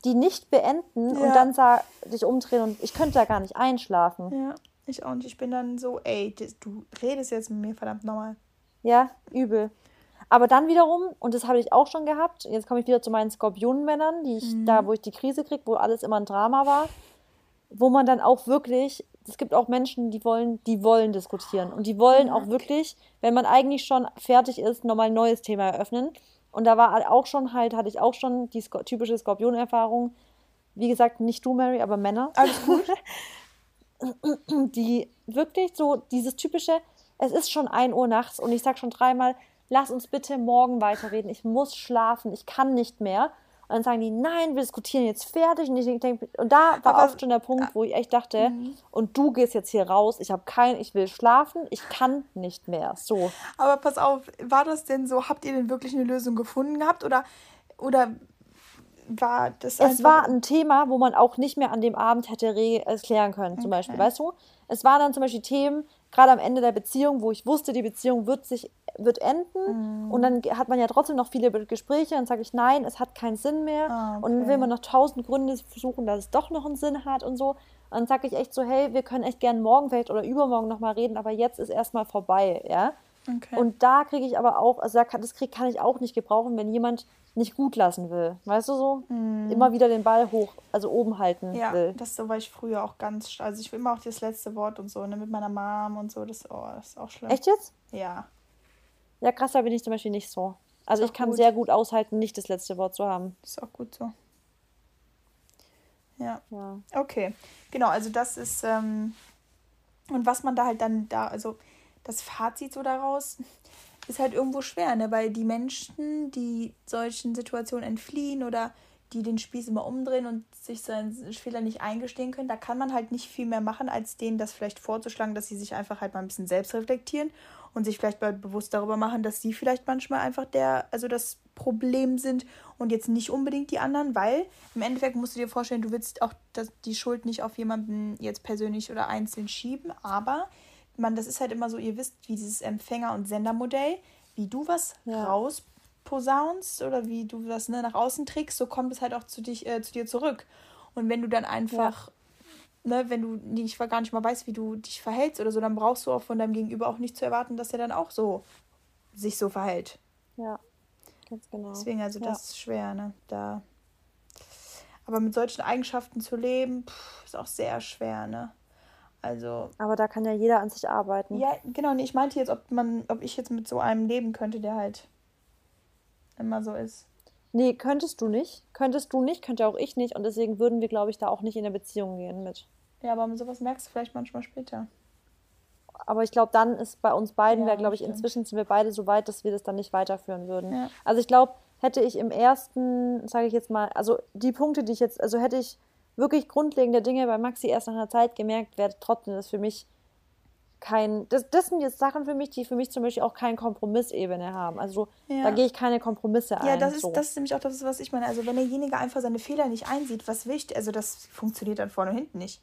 die nicht beenden ja. und dann sag, dich umdrehen und ich könnte da gar nicht einschlafen. Ja, ich auch nicht. Ich bin dann so, ey, du redest jetzt mit mir verdammt normal. Ja, übel. Aber dann wiederum, und das habe ich auch schon gehabt, jetzt komme ich wieder zu meinen Skorpionenmännern, die ich, mhm. da, wo ich die Krise kriege, wo alles immer ein Drama war, wo man dann auch wirklich es gibt auch Menschen, die wollen, die wollen diskutieren und die wollen auch wirklich, wenn man eigentlich schon fertig ist, nochmal ein neues Thema eröffnen. Und da war auch schon halt, hatte ich auch schon die typische Skorpionerfahrung. Wie gesagt, nicht du, Mary, aber Männer. Alles gut. die wirklich so dieses typische, es ist schon 1 Uhr nachts und ich sag schon dreimal, lass uns bitte morgen weiterreden. Ich muss schlafen, ich kann nicht mehr. Und dann sagen die, nein, wir diskutieren jetzt fertig. Und, ich denk, und da war aber, oft schon der Punkt, wo ich echt dachte, mhm. und du gehst jetzt hier raus, ich habe kein, ich will schlafen, ich kann nicht mehr. So. Aber pass auf, war das denn so, habt ihr denn wirklich eine Lösung gefunden gehabt? Oder, oder war das Es war ein Thema, wo man auch nicht mehr an dem Abend hätte erklären können, zum okay. Beispiel, weißt du? Es waren dann zum Beispiel Themen, gerade am Ende der Beziehung, wo ich wusste, die Beziehung wird sich wird enden mhm. und dann hat man ja trotzdem noch viele Gespräche und sage ich nein, es hat keinen Sinn mehr ah, okay. und dann will man noch tausend Gründe versuchen, dass es doch noch einen Sinn hat und so. Und dann sage ich echt so, hey, wir können echt gern morgen vielleicht oder übermorgen nochmal reden, aber jetzt ist erstmal vorbei, ja. Okay. Und da kriege ich aber auch, also das krieg, kann ich auch nicht gebrauchen, wenn jemand nicht gut lassen will. Weißt du so? Mm. Immer wieder den Ball hoch, also oben halten ja, will. das so war ich früher auch ganz, also ich will immer auch das letzte Wort und so, ne, mit meiner Mom und so, das, oh, das ist auch schlimm. Echt jetzt? Ja. Ja, krass, da bin ich zum Beispiel nicht so. Also ich kann gut. sehr gut aushalten, nicht das letzte Wort zu haben. Ist auch gut so. Ja. ja. Okay. Genau, also das ist, ähm, und was man da halt dann da, also das Fazit so daraus, ist halt irgendwo schwer, ne? Weil die Menschen, die solchen Situationen entfliehen oder die den Spieß immer umdrehen und sich seinen Fehler nicht eingestehen können, da kann man halt nicht viel mehr machen, als denen das vielleicht vorzuschlagen, dass sie sich einfach halt mal ein bisschen selbst reflektieren und sich vielleicht mal bewusst darüber machen, dass sie vielleicht manchmal einfach der, also das Problem sind und jetzt nicht unbedingt die anderen, weil im Endeffekt musst du dir vorstellen, du willst auch das, die Schuld nicht auf jemanden jetzt persönlich oder einzeln schieben, aber man, das ist halt immer so, ihr wisst, wie dieses Empfänger- und Sendermodell, wie du was ja. rausposaunst oder wie du was ne, nach außen trägst, so kommt es halt auch zu, dich, äh, zu dir zurück. Und wenn du dann einfach, ja. ne, wenn du nicht, gar nicht mal weißt, wie du dich verhältst oder so, dann brauchst du auch von deinem Gegenüber auch nicht zu erwarten, dass er dann auch so sich so verhält. Ja, ganz genau. Deswegen, also das ist schwer, ne? Da. Aber mit solchen Eigenschaften zu leben, pff, ist auch sehr schwer, ne? Also. Aber da kann ja jeder an sich arbeiten. Ja, genau. Nee, ich meinte jetzt, ob man, ob ich jetzt mit so einem leben könnte, der halt immer so ist. Nee, könntest du nicht. Könntest du nicht, könnte auch ich nicht. Und deswegen würden wir, glaube ich, da auch nicht in eine Beziehung gehen mit. Ja, aber sowas merkst du vielleicht manchmal später. Aber ich glaube, dann ist bei uns beiden, ja, glaube ich, inzwischen sind wir beide so weit, dass wir das dann nicht weiterführen würden. Ja. Also ich glaube, hätte ich im ersten, sage ich jetzt mal, also die Punkte, die ich jetzt, also hätte ich wirklich grundlegende Dinge bei Maxi erst nach einer Zeit gemerkt, wäre trotzdem das für mich kein, das, das sind jetzt Sachen für mich, die für mich zum Beispiel auch keine Kompromissebene haben. Also ja. da gehe ich keine Kompromisse ein. Ja, das ist, so. das ist nämlich auch das, was ich meine. Also wenn derjenige einfach seine Fehler nicht einsieht, was ich, also das funktioniert dann vorne und hinten nicht.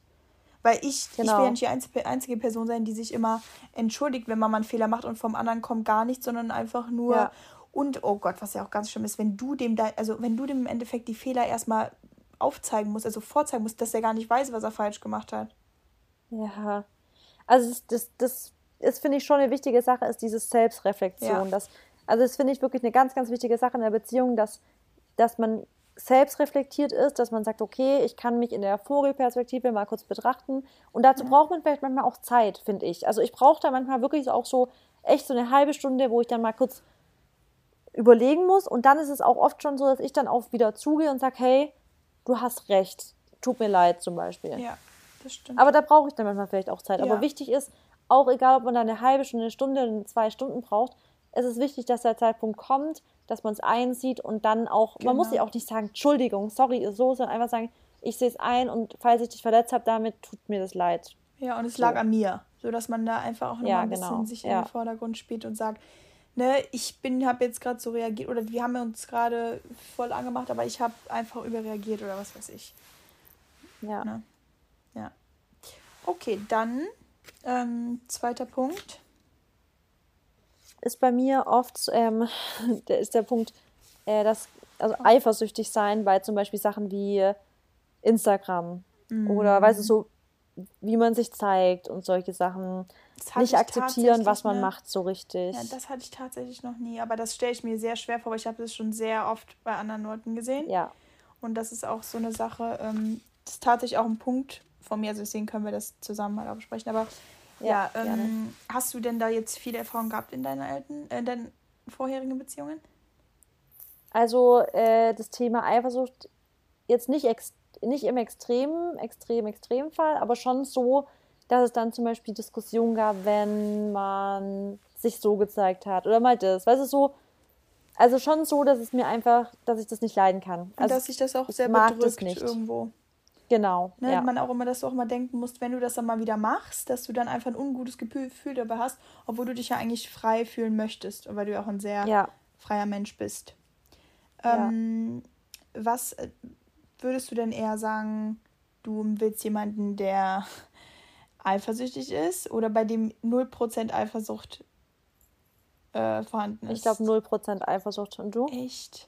Weil ich, genau. ich will ja nicht die einzige, einzige Person sein, die sich immer entschuldigt, wenn man mal einen Fehler macht und vom anderen kommt gar nichts, sondern einfach nur. Ja. Und oh Gott, was ja auch ganz schlimm ist, wenn du dem da, also wenn du dem im Endeffekt die Fehler erstmal aufzeigen muss, also vorzeigen muss, dass er gar nicht weiß, was er falsch gemacht hat. Ja. Also das, das, das ist, finde ich, schon eine wichtige Sache, ist diese Selbstreflexion. Ja. Das, also das finde ich wirklich eine ganz, ganz wichtige Sache in der Beziehung, dass, dass man selbst reflektiert ist, dass man sagt, okay, ich kann mich in der Vogelperspektive mal kurz betrachten. Und dazu ja. braucht man vielleicht manchmal auch Zeit, finde ich. Also ich brauche da manchmal wirklich auch so echt so eine halbe Stunde, wo ich dann mal kurz überlegen muss. Und dann ist es auch oft schon so, dass ich dann auch wieder zugehe und sage, hey, du hast recht, tut mir leid zum Beispiel. Ja, das stimmt. Aber da brauche ich dann manchmal vielleicht auch Zeit. Ja. Aber wichtig ist, auch egal, ob man da eine halbe Stunde, eine Stunde, zwei Stunden braucht, es ist wichtig, dass der Zeitpunkt kommt, dass man es einsieht und dann auch, genau. man muss genau. sich auch nicht sagen, Entschuldigung, sorry, so, sondern einfach sagen, ich sehe es ein und falls ich dich verletzt habe, damit tut mir das leid. Ja, und es so. lag an mir, so dass man da einfach auch nochmal ja, ein bisschen genau. sich ja. in den Vordergrund spielt und sagt, ne, ich bin, habe jetzt gerade so reagiert oder wir haben uns gerade voll angemacht, aber ich habe einfach überreagiert oder was weiß ich. Ja. Ne? Ja. Okay, dann ähm, zweiter Punkt. Ist bei mir oft, ähm, der ist der Punkt, äh, das, also eifersüchtig sein bei zum Beispiel Sachen wie Instagram mhm. oder weißt du so, wie man sich zeigt und solche Sachen nicht akzeptieren, was man ne, macht, so richtig. Ja, das hatte ich tatsächlich noch nie, aber das stelle ich mir sehr schwer vor, weil ich habe das schon sehr oft bei anderen Leuten gesehen. Ja. Und das ist auch so eine Sache, ähm, das ist tatsächlich auch ein Punkt von mir, also deswegen können wir das zusammen mal besprechen. Aber ja, ja ähm, hast du denn da jetzt viele Erfahrungen gehabt in deinen alten, äh, in deinen vorherigen Beziehungen? Also äh, das Thema Eifersucht jetzt nicht, ex nicht im extremen, extrem, extrem Fall, aber schon so, dass es dann zum Beispiel Diskussionen gab, wenn man sich so gezeigt hat oder mal das. Weißt du, so, also schon so, dass es mir einfach, dass ich das nicht leiden kann. Und Also dass sich das auch ich sehr mag bedrückt nicht. irgendwo. Genau. Ne? ja. Man auch immer, dass du auch immer denken musst, wenn du das dann mal wieder machst, dass du dann einfach ein ungutes Gefühl dabei hast, obwohl du dich ja eigentlich frei fühlen möchtest, weil du ja auch ein sehr ja. freier Mensch bist. Ja. Ähm, Was äh, würdest du denn eher sagen, du willst jemanden, der eifersüchtig ist oder bei dem 0% Eifersucht äh, vorhanden ist? Ich glaube 0% Eifersucht. Und du? Echt?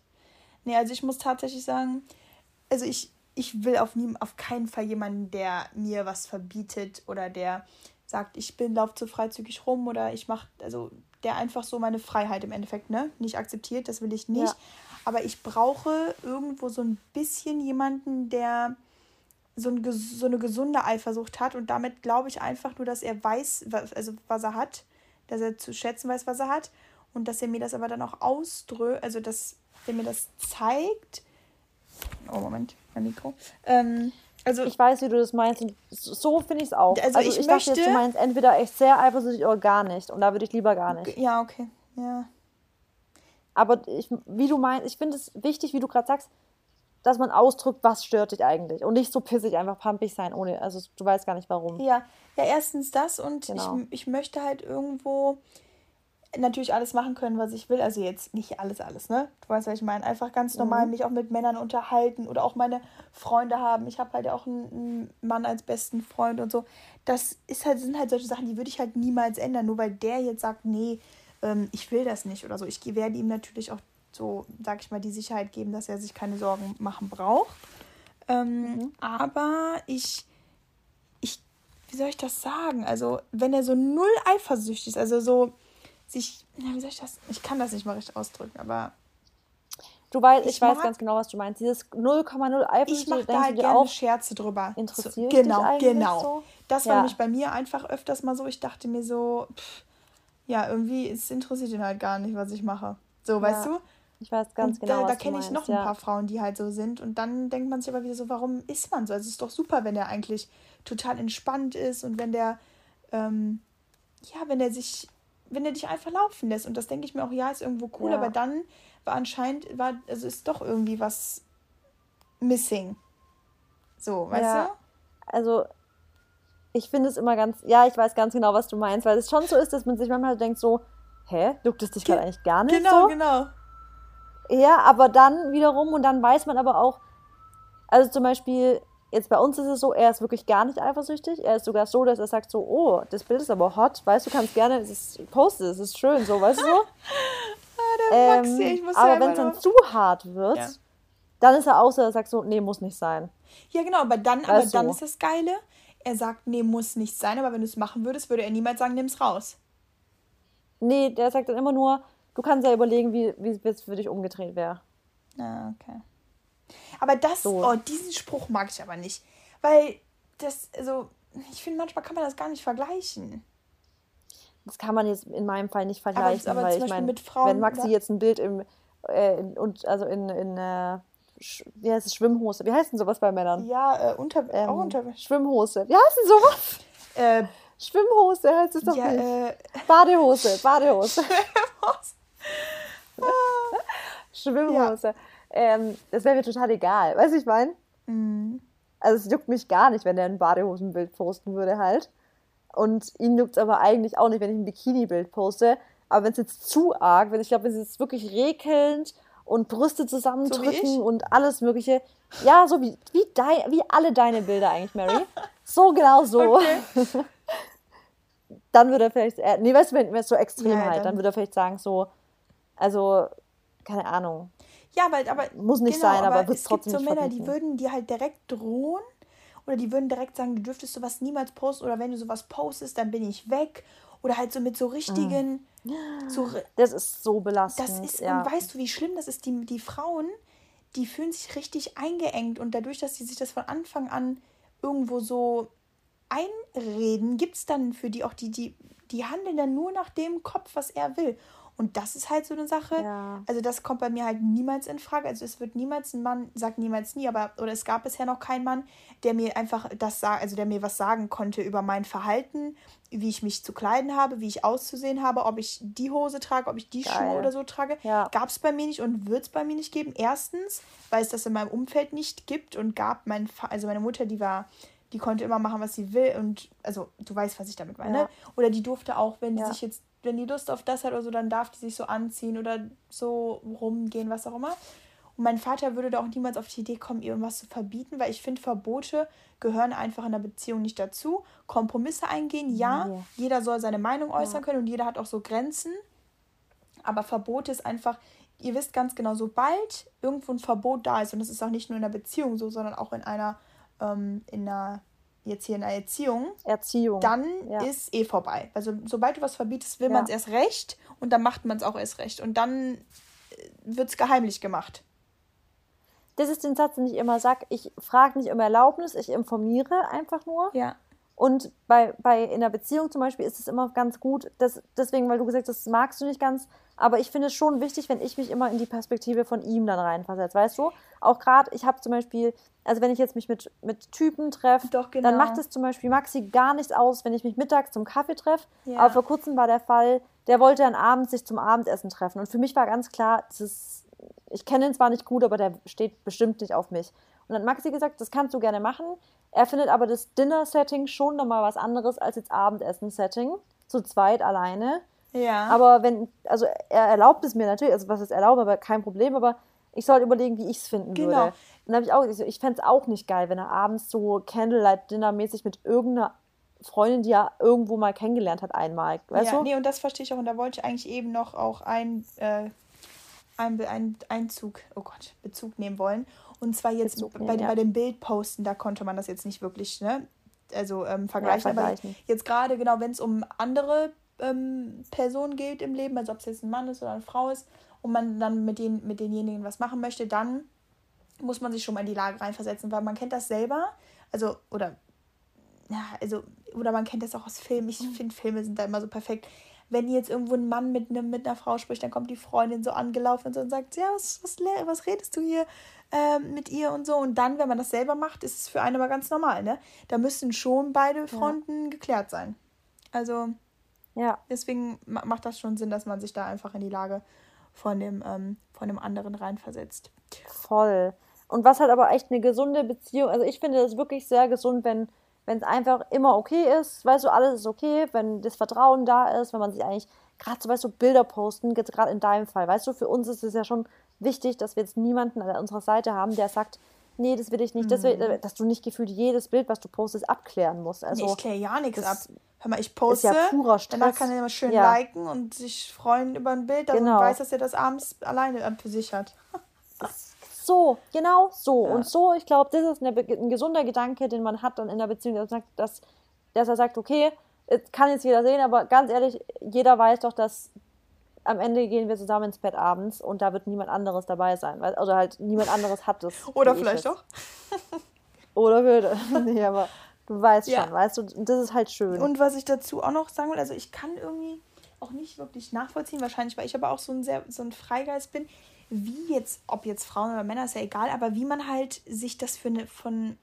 Nee, also ich muss tatsächlich sagen, also ich, ich will auf, nie, auf keinen Fall jemanden, der mir was verbietet oder der sagt, ich bin, lauf zu freizügig rum oder ich mach, also der einfach so meine Freiheit im Endeffekt, ne, nicht akzeptiert, das will ich nicht. Ja. Aber ich brauche irgendwo so ein bisschen jemanden, der so, ein, so eine gesunde Eifersucht hat und damit glaube ich einfach nur, dass er weiß, was, also was er hat, dass er zu schätzen weiß, was er hat und dass er mir das aber dann auch ausdrückt, also dass er mir das zeigt. Oh, Moment, mein Mikro. Ähm, also, Ich weiß, wie du das meinst. Und so finde ich es auch. Also ich dachte jetzt, möchte- du meinst entweder echt sehr eifersüchtig oder gar nicht. Und da würde ich lieber gar nicht. ja, okay. Ja. Aber ich, wie du meinst, ich finde es wichtig, wie du gerade sagst, dass man ausdrückt, was stört dich eigentlich. Und nicht so pissig einfach pampig sein, ohne, also du weißt gar nicht warum. Ja, ja, erstens das und Genau. ich, ich möchte halt irgendwo natürlich alles machen können, was ich will. Also jetzt nicht alles, alles, ne? Du weißt, was ich meine. Einfach ganz normal mich auch mit Männern unterhalten oder auch meine Freunde haben. Ich habe halt auch einen, einen Mann als besten Freund und so. Das ist halt, sind halt solche Sachen, die würde ich halt niemals ändern, nur weil der jetzt sagt, nee, ähm, ich will das nicht oder so. Ich werde ihm natürlich auch so, sag ich mal, die Sicherheit geben, dass er sich keine Sorgen machen braucht. Ähm, Aber ich ich, wie soll ich das sagen? Also, wenn er so null eifersüchtig ist, also so sich, na, wie soll ich das? Ich kann das nicht mal richtig ausdrücken, aber Du weißt, ich, Ich weiß mag- ganz genau, was du meinst. Dieses 0,0 Eifersucht, ich mache da halt gerne auch, Scherze drüber. interessiert So, dich Genau, eigentlich genau. so? Das war Ja. nämlich bei mir einfach öfters mal so. Ich dachte mir so, pff, ja, irgendwie, es interessiert ihn halt gar nicht, was ich mache. So, weißt du? Ich weiß ganz und genau, da, da du kenne ich noch ja. ein paar Frauen, die halt so sind. Und dann denkt man sich aber wieder so, warum ist man so? Also es ist doch super, wenn der eigentlich total entspannt ist und wenn der, ähm, ja, wenn der sich, wenn er dich einfach laufen lässt. Und das denke ich mir auch, ja, ist irgendwo cool, Ja. aber dann war anscheinend, war, also ist doch irgendwie was missing. So, weißt Ja. Also, ich finde es immer ganz, ja, ich weiß ganz genau, was du meinst, weil es schon so ist, dass man sich manchmal denkt so, hä, juckt es dich Ge- gerade eigentlich gar nicht Genau, so? genau. Ja, aber dann wiederum, und dann weiß man aber auch, also zum Beispiel, jetzt bei uns ist es so, er ist wirklich gar nicht eifersüchtig. Er ist sogar so, dass er sagt so, oh, das Bild ist aber hot, weißt du, kannst gerne, es ist, poste es, ist schön, so, weißt du so? Ah, der Maxi, ich muss aber wenn es dann zu hart wird, Ja. dann ist er auch so, er sagt so, nee, muss nicht sein. Ja, genau, aber dann, aber du? dann ist das Geile. Er sagt, nee, muss nicht sein, aber wenn du es machen würdest, würde er niemals sagen, nimm's raus. Nee, der sagt dann immer nur, du kannst ja überlegen, wie wie es für dich umgedreht wäre. Ah, okay. Aber das, So. oh, diesen Spruch mag ich aber nicht. Weil das, also, ich finde, manchmal kann man das gar nicht vergleichen. Das kann man jetzt in meinem Fall nicht Aber- vergleichen, aber weil zum ich Beispiel meine, mit Frauen, wenn Maxi jetzt ein Bild im, äh, in, und, also in, in äh, wie heißt es, Schwimmhose, wie heißt denn sowas bei Männern? Ja, äh, unter, Ähm, auch unter, Schwimmhose. Wie heißt denn sowas? äh, Schwimmhose heißt es doch ja, nicht. äh, Badehose, Badehose, was? Schwimmhose. Ähm, das wäre mir total egal. Weißt du, ich meine? Mhm. Also es juckt mich gar nicht, wenn er ein Badehosenbild posten würde halt. Und ihn juckt es aber eigentlich auch nicht, wenn ich ein Bikini-Bild poste. Aber wenn es jetzt zu arg, wenn ich glaube, wenn es jetzt wirklich rekelnd und Brüste zusammendrücken ich? und alles mögliche. Ja, so wie, wie, dein, wie alle deine Bilder eigentlich, Mary. So genau so. Okay. Dann würde er vielleicht, äh, nee, weißt du, wenn es so extrem Ja, halt, dann- dann würde er vielleicht sagen so, also, keine Ahnung. Ja, weil, aber. Muss nicht sein, aber wird's es gibt trotzdem so nicht Männer, die würden dir halt direkt drohen oder die würden direkt sagen, du dürftest sowas niemals posten oder wenn du sowas postest, dann bin ich weg. Oder halt so mit so richtigen. So, ri- Das ist so belastend. das ist, ja. und weißt du, wie schlimm das ist? Die, die Frauen, die fühlen sich richtig eingeengt und dadurch, dass sie sich das von Anfang an irgendwo so einreden, gibt es dann für die auch die, die, die handeln dann nur nach dem Kopf, was er will. Und das ist halt so eine Sache. Ja. Also das kommt bei mir halt niemals in Frage. Also es wird niemals ein Mann, sagt niemals nie, aber oder es gab bisher noch keinen Mann, der mir einfach das sagt, also der mir was sagen konnte über mein Verhalten, wie ich mich zu kleiden habe, wie ich auszusehen habe, ob ich die Hose trage, ob ich die Geil. Schuhe oder so trage. Ja. Gab es bei mir nicht und wird es bei mir nicht geben. Erstens, weil es das in meinem Umfeld nicht gibt und gab. Mein also meine Mutter, die war, die konnte immer machen, was sie will und also du weißt, was ich damit meine. Ja. Oder die durfte auch, wenn Ja. sich jetzt, wenn die Lust auf das hat oder so, dann darf die sich so anziehen oder so rumgehen, was auch immer. Und mein Vater würde da auch niemals auf die Idee kommen, ihr irgendwas zu verbieten, weil ich finde, Verbote gehören einfach in einer Beziehung nicht dazu. Kompromisse eingehen, ja. Nee. Jeder soll seine Meinung äußern können und jeder hat auch so Grenzen. Aber Verbote ist einfach, ihr wisst ganz genau, sobald irgendwo ein Verbot da ist, und das ist auch nicht nur in einer Beziehung so, sondern auch in einer, ähm, in einer, jetzt hier in einer Erziehung, Erziehung. dann Ja. ist eh vorbei. Also sobald du was verbietest, will Ja. man es erst recht und dann macht man es auch erst recht. Und dann wird es geheimlich gemacht. Das ist den Satz, den ich immer sage. Ich frage nicht um Erlaubnis, ich informiere einfach nur. Ja. Und bei, bei in einer Beziehung zum Beispiel ist es immer ganz gut, dass, deswegen, weil du gesagt hast, das magst du nicht ganz, aber ich finde es schon wichtig, wenn ich mich immer in die Perspektive von ihm dann reinversetze, weißt du? Auch gerade, ich habe zum Beispiel, also wenn ich jetzt mich mit, mit Typen treffe, genau. dann macht es zum Beispiel Maxi gar nichts aus, wenn ich mich mittags zum Kaffee treffe. Ja. Aber vor kurzem war der Fall, der wollte dann abends sich zum Abendessen treffen. Und für mich war ganz klar, das ist, ich kenne ihn zwar nicht gut, aber der steht bestimmt nicht auf mich. Und dann hat Maxi gesagt, das kannst du gerne machen. Er findet aber das Dinner-Setting schon nochmal was anderes als jetzt Abendessen-Setting. Zu zweit alleine. Ja. Aber wenn, also er erlaubt es mir natürlich, also was ist erlauben, aber kein Problem, aber ich soll überlegen, wie ich es finden Genau. würde. Und dann habe ich auch, ich, so, ich fände es auch nicht geil, wenn er abends so Candlelight-Dinner-mäßig mit irgendeiner Freundin, die er irgendwo mal kennengelernt hat, einmal. Weißt ja, du? nee, und das verstehe ich auch. Und da wollte ich eigentlich eben noch auch ein, äh, ein, ein Einzug, oh Gott, Bezug nehmen wollen. Und zwar jetzt Bezug bei, nehmen, ja. bei dem Bildposten, da konnte man das jetzt nicht wirklich, ne? Also ähm, vergleichen. Aber vergleichen. jetzt gerade, genau, wenn es um andere ähm, Personen geht im Leben, also ob es jetzt ein Mann ist oder eine Frau ist, und man dann mit, den, mit denjenigen was machen möchte, dann muss man sich schon mal in die Lage reinversetzen, weil man kennt das selber. Also, oder ja, also, oder man kennt das auch aus Filmen. Ich finde, Filme sind da immer so perfekt. Wenn jetzt irgendwo ein Mann mit, ne, mit einer Frau spricht, dann kommt die Freundin so angelaufen und, so und sagt, ja, was, was, was redest du hier ähm, mit ihr und so. Und dann, wenn man das selber macht, ist es für einen aber ganz normal, ne? Da müssen schon beide Fronten geklärt sein. Also, Ja. deswegen ma- macht das schon Sinn, dass man sich da einfach in die Lage von dem, ähm, von dem anderen reinversetzt. Voll. Und was halt aber echt eine gesunde Beziehung, also ich finde es wirklich sehr gesund, wenn wenn es einfach immer okay ist, weißt du, alles ist okay, wenn das Vertrauen da ist, wenn man sich eigentlich gerade so, weißt du, Bilder posten, jetzt gerade in deinem Fall, weißt du, für uns ist es ja schon wichtig, dass wir jetzt niemanden an unserer Seite haben, der sagt, nee, das will ich nicht, das will, Mhm. dass du nicht gefühlt jedes Bild, was du postest, abklären musst. Also nee, ich kläre ja nichts ab. das Hör mal, ich ist poste, ja purer Stress. danach kann er immer schön Ja. liken und sich freuen über ein Bild, dass Genau. weiß, dass er das abends alleine äh, für sich hat. So, genau so. Ja. Und so, ich glaube, das ist eine, ein gesunder Gedanke, den man hat dann in der Beziehung, dass, sagt, dass, dass er sagt, okay, es kann jetzt jeder sehen, aber ganz ehrlich, jeder weiß doch, dass am Ende gehen wir zusammen ins Bett abends und da wird niemand anderes dabei sein. Weil, oder halt niemand anderes hat das. Oder vielleicht auch. Oder würde. nee, aber du weißt Ja. schon, weißt du, das ist halt schön. Und was ich dazu auch noch sagen will, also ich kann irgendwie auch nicht wirklich nachvollziehen, wahrscheinlich, weil ich aber auch so ein sehr so ein Freigeist bin, wie jetzt, ob jetzt Frauen oder Männer, ist ja egal, aber wie man halt sich das für eine von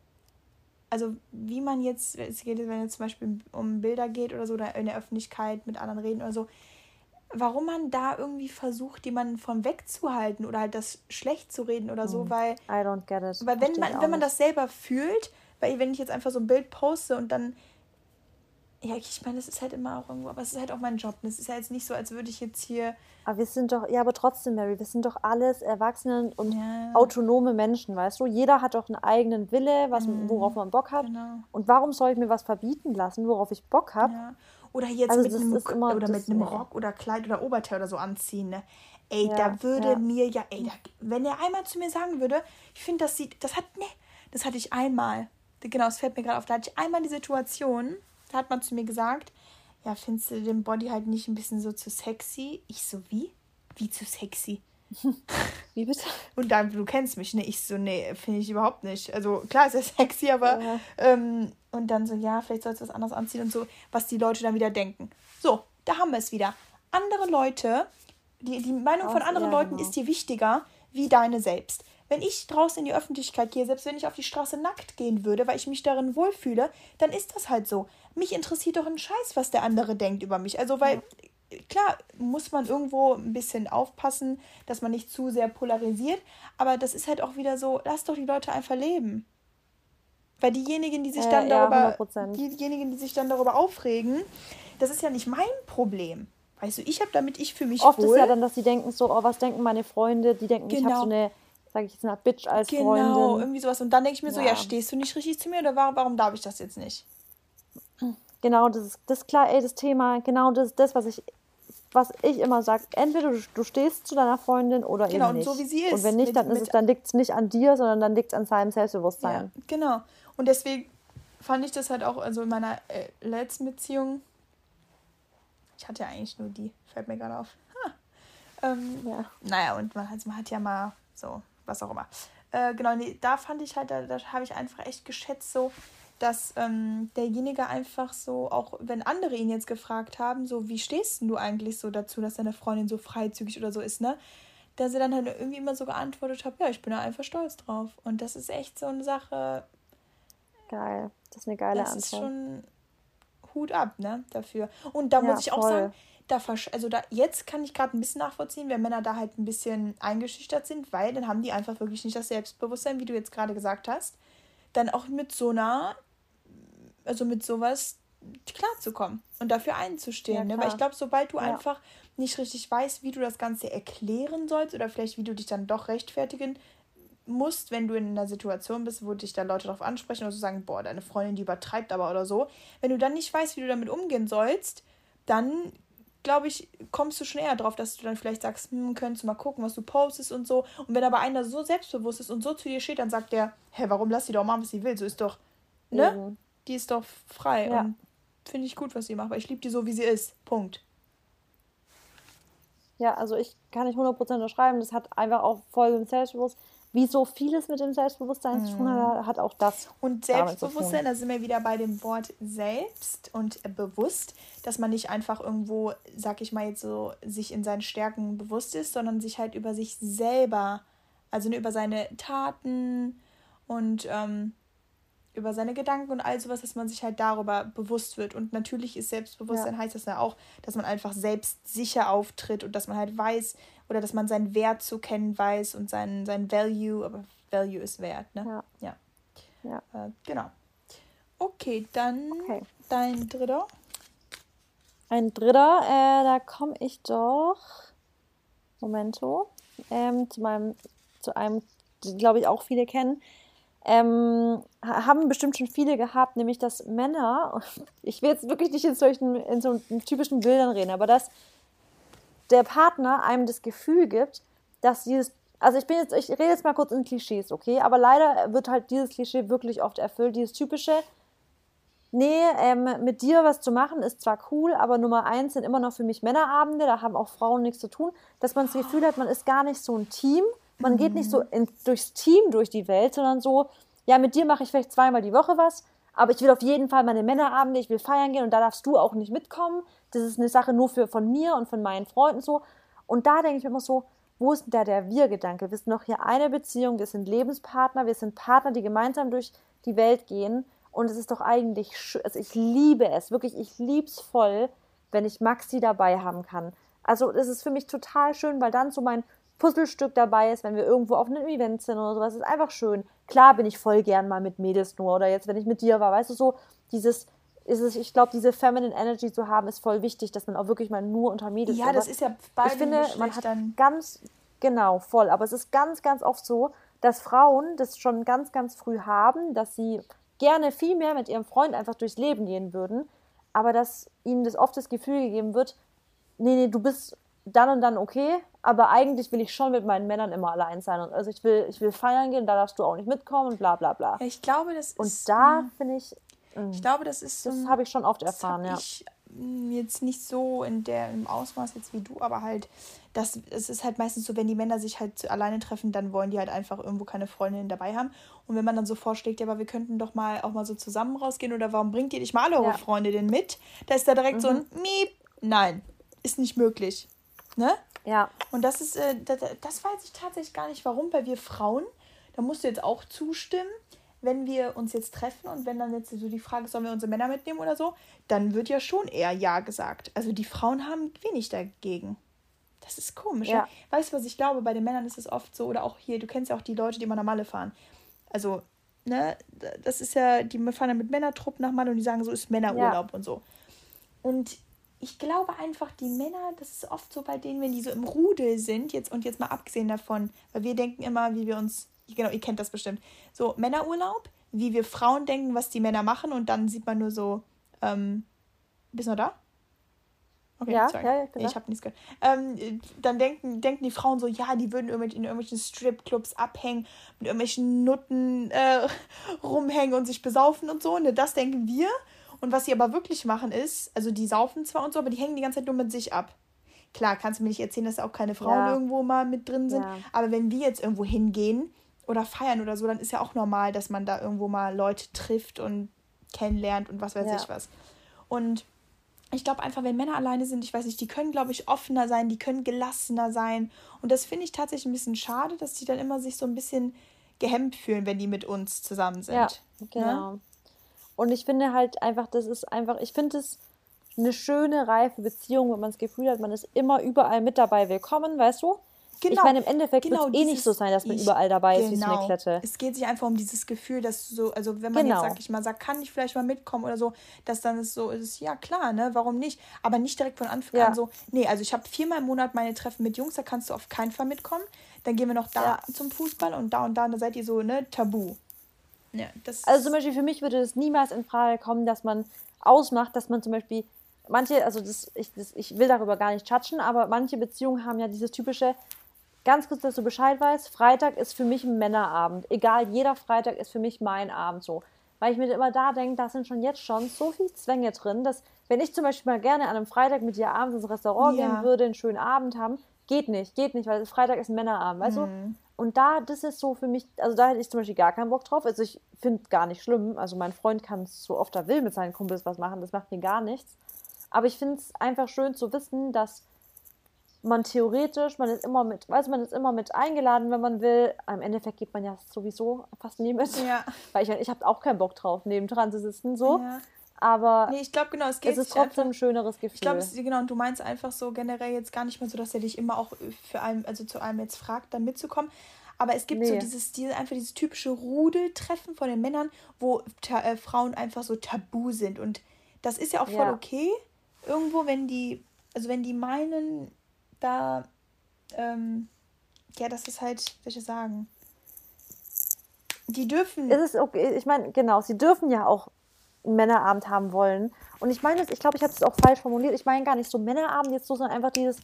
also wie man jetzt, es geht, wenn es zum Beispiel um Bilder geht oder so, oder in der Öffentlichkeit mit anderen reden oder so, warum man da irgendwie versucht, jemanden von wegzuhalten oder halt das schlecht zu reden oder so, weil I don't get it. weil wenn man, wenn man das selber fühlt, weil wenn ich jetzt einfach so ein Bild poste und dann, ja, ich meine, das ist halt immer auch irgendwo, aber es ist halt auch mein Job. Es ist ja jetzt nicht so, als würde ich jetzt hier, Aber wir sind doch, ja, aber trotzdem, Mary, wir sind doch alles Erwachsene und Ja. autonome Menschen, weißt du? Jeder hat doch einen eigenen Wille, was, worauf man Bock hat. Genau. Und warum soll ich mir was verbieten lassen, worauf ich Bock habe? ja. oder jetzt Also mit einem, immer- oder mit einem nee. Rock oder Kleid oder Oberteil oder so anziehen, ne? Ey, Ja, da würde mir ja, ey, da, wenn er einmal zu mir sagen würde, ich finde, das sieht, das hat, ne, das hatte ich einmal. Genau, es fällt mir gerade auf, da hatte ich einmal die Situation, da hat man zu mir gesagt, ja, findest du den Body halt nicht ein bisschen so zu sexy? Ich so, wie? Wie zu sexy? Wie bitte? Und dann, du kennst mich, ne? Ich so, nee, finde ich überhaupt nicht. Also klar ist er sexy, aber Ja. ähm, und dann so, ja, vielleicht sollst du was anderes anziehen und so, was die Leute dann wieder denken. So, da haben wir es wieder. Andere Leute Die, die Meinung von Aus- anderen ja, Leuten genau. ist dir wichtiger wie deine selbst. Wenn ich draußen in die Öffentlichkeit gehe, selbst wenn ich auf die Straße nackt gehen würde, weil ich mich darin wohlfühle, dann ist das halt so. Mich interessiert doch ein Scheiß, was der andere denkt über mich. Also, weil, klar, muss man irgendwo ein bisschen aufpassen, dass man nicht zu sehr polarisiert, aber das ist halt auch wieder so, lass doch die Leute einfach leben. Weil diejenigen, die sich Äh, dann ja, darüber, 100%. diejenigen, die sich dann darüber aufregen, das ist ja nicht mein Problem. Weißt du, ich habe damit, ich fühle mich Oft wohl. ist ja dann, dass sie denken so, oh, was denken meine Freunde? Die denken, ich habe Genau. so eine, sage ich jetzt eine Bitch als Genau, Freundin. irgendwie sowas. Und dann denke ich mir so, ja, Ja. stehst du nicht richtig zu mir oder warum, warum darf ich das jetzt nicht? Genau, das ist das klar, ey, das Thema, genau das ist das, was ich, was ich immer sage. Entweder du, du stehst zu deiner Freundin oder Genau, eben und nicht. so wie sie Und ist, wenn nicht, mit- dann ist es, dann liegt es nicht an dir, sondern dann liegt es an seinem Ja, Selbstbewusstsein. genau. Und deswegen fand ich das halt auch, also in meiner äh, letzten Beziehung, ich hatte ja eigentlich nur die, fällt mir gerade auf. Ha. Ähm, Ja. Naja, und man hat, man hat ja mal so, was auch immer. Äh, genau, nee, da fand ich halt, da, da habe ich einfach echt geschätzt, so, dass ähm, derjenige einfach so, auch wenn andere ihn jetzt gefragt haben, so, wie stehst denn du eigentlich so dazu, dass deine Freundin so freizügig oder so ist, ne? Dass er dann halt irgendwie immer so geantwortet hat, ja, ich bin da einfach stolz drauf. Und das ist echt so eine Sache, Geil. Das ist eine geile das ist Antwort. schon Hut ab, ne, dafür. Und da Ja, muss ich auch voll. sagen, da also da jetzt kann ich gerade ein bisschen nachvollziehen, wenn Männer da halt ein bisschen eingeschüchtert sind, weil dann haben die einfach wirklich nicht das Selbstbewusstsein, wie du jetzt gerade gesagt hast, dann auch mit so einer, also mit sowas klarzukommen und dafür einzustehen. Ja, ne? Weil ich glaube, sobald du Ja. einfach nicht richtig weißt, wie du das Ganze erklären sollst oder vielleicht wie du dich dann doch rechtfertigen musst, wenn du in einer Situation bist, wo dich dann Leute darauf ansprechen oder so sagen, boah, deine Freundin, die übertreibt aber oder so. Wenn du dann nicht weißt, wie du damit umgehen sollst, dann glaube ich, kommst du schon eher drauf, dass du dann vielleicht sagst, hm, könntest du mal gucken, was du postest und so. Und wenn aber einer so selbstbewusst ist und so zu dir steht, dann sagt der, hä, warum lass sie doch machen, was sie will? So ist doch, ne? Eben. Die ist doch frei Ja. und finde ich gut, was sie macht, weil ich liebe die so, wie sie ist. Punkt. Ja, also ich kann nicht 100% unterschreiben. Das hat einfach auch voll dem Selbstbewusstsein. Wie so vieles mit dem Selbstbewusstsein zu tun hat, hat auch das. Und Selbstbewusstsein, da sind wir wieder bei dem Wort selbst und bewusst, dass man nicht einfach irgendwo, sag ich mal jetzt so, sich in seinen Stärken bewusst ist, sondern sich halt über sich selber, also ne, über seine Taten und ähm, über seine Gedanken und all sowas, dass man sich halt darüber bewusst wird. Und natürlich ist Selbstbewusstsein, Ja. heißt das ja auch, dass man einfach selbstsicher auftritt und dass man halt weiß oder dass man seinen Wert zu kennen weiß und seinen, sein Value, aber Value ist Wert, ne? Ja. ja. Ja. Äh, genau. Okay, dann Okay. dein dritter. Ein dritter, äh, da komme ich doch. Momento. Ähm, zu meinem, zu einem, glaube ich, auch viele kennen. Ähm, ha- haben bestimmt schon viele gehabt, nämlich dass Männer, ich will jetzt wirklich nicht in solchen, in so typischen Bildern reden, aber dass der Partner einem das Gefühl gibt, dass dieses, also ich bin jetzt, ich rede jetzt mal kurz in Klischees, okay, aber leider wird halt dieses Klischee wirklich oft erfüllt, dieses typische, nee, ähm, mit dir was zu machen ist zwar cool, aber Nummer eins sind immer noch für mich Männerabende, da haben auch Frauen nichts zu tun, dass man das Gefühl hat, man ist gar nicht so ein Team, man geht nicht so in, durchs Team durch die Welt, sondern so, ja, mit dir mache ich vielleicht zweimal die Woche was, aber ich will auf jeden Fall meine Männerabende, ich will feiern gehen und da darfst du auch nicht mitkommen. Das ist eine Sache nur für von mir und von meinen Freunden so. Und da denke ich mir immer so, wo ist denn da der Wir-Gedanke? Wir sind noch hier eine Beziehung, wir sind Lebenspartner, wir sind Partner, die gemeinsam durch die Welt gehen. Und es ist doch eigentlich, also ich liebe es, wirklich, ich liebe es voll, wenn ich Maxi dabei haben kann. Also es ist für mich total schön, weil dann so mein Puzzlestück dabei ist, wenn wir irgendwo auf einem Event sind oder sowas. Ist einfach schön. Klar bin ich voll gern mal mit Mädels nur oder jetzt, wenn ich mit dir war, weißt du, so dieses, ist es, ich glaube, diese Feminine Energy zu haben, ist voll wichtig, dass man auch wirklich mal nur unter Mädels Ja, das ist ja bei ich finde, man hat Geschlechtern. ganz, genau, voll, aber es ist ganz, ganz oft so, dass Frauen das schon ganz, ganz früh haben, dass sie gerne viel mehr mit ihrem Freund einfach durchs Leben gehen würden, aber dass ihnen das oft das Gefühl gegeben wird, nee, nee, du bist dann und dann okay, aber eigentlich will ich schon mit meinen Männern immer allein sein. Und also ich will, ich will feiern gehen, da darfst du auch nicht mitkommen und bla bla bla. Ich glaube, das ist. Und da finde ich, Ich glaube, das ist. das habe ich schon oft erfahren, ja. Ich mm, jetzt nicht so in der im Ausmaß jetzt wie du, aber halt, das es ist halt meistens so, wenn die Männer sich halt alleine treffen, dann wollen die halt einfach irgendwo keine Freundinnen dabei haben. Und wenn man dann so vorschlägt, ja, aber wir könnten doch mal auch mal so zusammen rausgehen oder warum bringt ihr nicht mal alle eure Ja. Mhm. Freunde denn mit? Da ist da direkt so ein Miep. Nein, ist nicht möglich. Ne? Ja. Und das ist, äh, das, das weiß ich tatsächlich gar nicht, warum, weil wir Frauen, da musst du jetzt auch zustimmen, wenn wir uns jetzt treffen und wenn dann jetzt so die Frage ist, sollen wir unsere Männer mitnehmen oder so, dann wird ja schon eher Ja gesagt. Also die Frauen haben wenig dagegen. Das ist komisch. Ja. Ja? Weißt du, was ich glaube? Bei den Männern ist es oft so, oder auch hier, du kennst ja auch die Leute, die immer nach Malle fahren. Also, ne, das ist ja, die fahren dann mit Männertrupp nach Malle und die sagen, so ist Männerurlaub ja. und so. Und ich glaube einfach, die Männer, das ist oft so bei denen, wenn die so im Rudel sind, jetzt und jetzt mal abgesehen davon, weil wir denken immer, wie wir uns, genau, ihr kennt das bestimmt, so Männerurlaub, wie wir Frauen denken, was die Männer machen und dann sieht man nur so, ähm, bist du noch da? Okay, ja, sorry. ja, ja ich habe nichts gehört. Ähm, dann denken, denken die Frauen so, ja, die würden in irgendwelchen Stripclubs abhängen, mit irgendwelchen Nutten äh, rumhängen und sich besaufen und so. Ne? Das denken wir. Und was sie aber wirklich machen ist, also die saufen zwar und so, aber die hängen die ganze Zeit nur mit sich ab. Klar, kannst du mir nicht erzählen, dass da auch keine Frauen ja. irgendwo mal mit drin sind. Ja. Aber wenn wir jetzt irgendwo hingehen oder feiern oder so, dann ist ja auch normal, dass man da irgendwo mal Leute trifft und kennenlernt und was weiß ja. ich was. Und ich glaube einfach, wenn Männer alleine sind, ich weiß nicht, die können, glaube ich, offener sein, die können gelassener sein. Und das finde ich tatsächlich ein bisschen schade, dass die dann immer sich so ein bisschen gehemmt fühlen, wenn die mit uns zusammen sind. Ja, ne? genau. Ne? Und ich finde halt einfach, das ist einfach, ich finde es eine schöne, reife Beziehung, wenn man das Gefühl hat, man ist immer überall mit dabei willkommen, weißt du? Genau, ich meine, im Endeffekt genau, wird es eh nicht so sein, dass man ich, überall dabei genau. ist, wie so eine genau. Klette. Es geht sich einfach um dieses Gefühl, dass so, also wenn man genau. jetzt, sag ich mal, sagt, kann ich vielleicht mal mitkommen oder so, dass dann es so ist, ja klar, ne, warum nicht? Aber nicht direkt von Anfang ja. an so, nee, also ich habe viermal im Monat meine Treffen mit Jungs, da kannst du auf keinen Fall mitkommen. Dann gehen wir noch da ja. zum Fußball und da und da, da seid ihr so, ne, tabu. Ja, also zum Beispiel für mich würde es niemals in Frage kommen, dass man ausmacht, dass man zum Beispiel manche, also das, ich, das, ich will darüber gar nicht chatschen, aber manche Beziehungen haben ja dieses typische, ganz kurz, dass du Bescheid weißt, Freitag ist für mich ein Männerabend. Egal, jeder Freitag ist für mich mein Abend so. Weil ich mir immer da denke, da sind schon jetzt schon so viele Zwänge drin, dass wenn ich zum Beispiel mal gerne an einem Freitag mit dir abends ins Restaurant ja. gehen würde, einen schönen Abend haben, geht nicht, geht nicht, weil Freitag ist ein Männerabend, weißt mhm. du? Und da, das ist so für mich, also da hätte ich zum Beispiel gar keinen Bock drauf. Also ich finde es gar nicht schlimm. Also mein Freund kann so oft er will mit seinen Kumpels was machen, das macht mir gar nichts. Aber ich finde es einfach schön zu wissen, dass man theoretisch, man ist immer mit, weiß man ist immer mit eingeladen, wenn man will. Im Endeffekt geht man ja sowieso fast nie mit. Ja. Weil ich, ich habe auch keinen Bock drauf, neben dran zu sitzen, so. Ja. Aber nee, ich glaube genau, es, es ist trotzdem einfach, ein schöneres Gefühl. Ich glaube, genau, und du meinst einfach so generell jetzt gar nicht mehr so, dass er dich immer auch für allem, also zu allem jetzt fragt, dann mitzukommen. Aber es gibt nee. so dieses, diese, einfach dieses typische Rudeltreffen von den Männern, wo äh, Frauen einfach so tabu sind. Und das ist ja auch voll ja. okay. Irgendwo, wenn die, also wenn die meinen, da, ähm, ja, das ist halt, welche sagen. Die dürfen. Es ist okay, ich meine, genau, sie dürfen ja auch einen Männerabend haben wollen. Und ich meine, ich glaube, ich habe es auch falsch formuliert. Ich meine gar nicht so Männerabend jetzt so, sondern einfach dieses,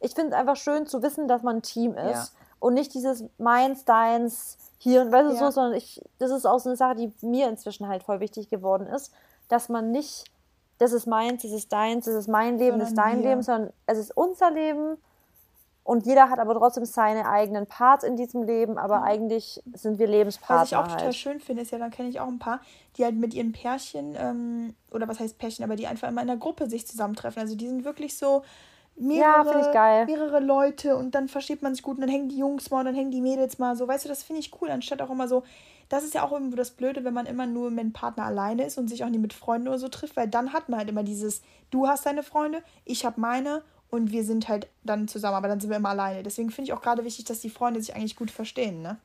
ich finde es einfach schön zu wissen, dass man ein Team ist. Ja. Und nicht dieses meins, deins, hier und weißt du ja. so, sondern ich, das ist auch so eine Sache, die mir inzwischen halt voll wichtig geworden ist, dass man nicht das ist meins, das ist deins, das ist mein Leben, das ist dein wir. Leben, sondern es ist unser Leben und jeder hat aber trotzdem seine eigenen Parts in diesem Leben, aber mhm. eigentlich sind wir Lebenspartner. Was ich auch halt. total schön finde, ist ja, dann kenne ich auch ein paar, die halt mit ihren Pärchen, ähm, oder was heißt Pärchen, aber die einfach immer in der Gruppe sich zusammentreffen. Also die sind wirklich so mehrere, ja, mehrere Leute und dann versteht man sich gut und dann hängen die Jungs mal und dann hängen die Mädels mal so. Weißt du, das finde ich cool, anstatt auch immer so, das ist ja auch irgendwo das Blöde, wenn man immer nur mit dem Partner alleine ist und sich auch nie mit Freunden oder so trifft, weil dann hat man halt immer dieses, du hast deine Freunde, ich habe meine und wir sind halt dann zusammen, aber dann sind wir immer alleine. Deswegen finde ich auch gerade wichtig, dass die Freunde sich eigentlich gut verstehen, ne?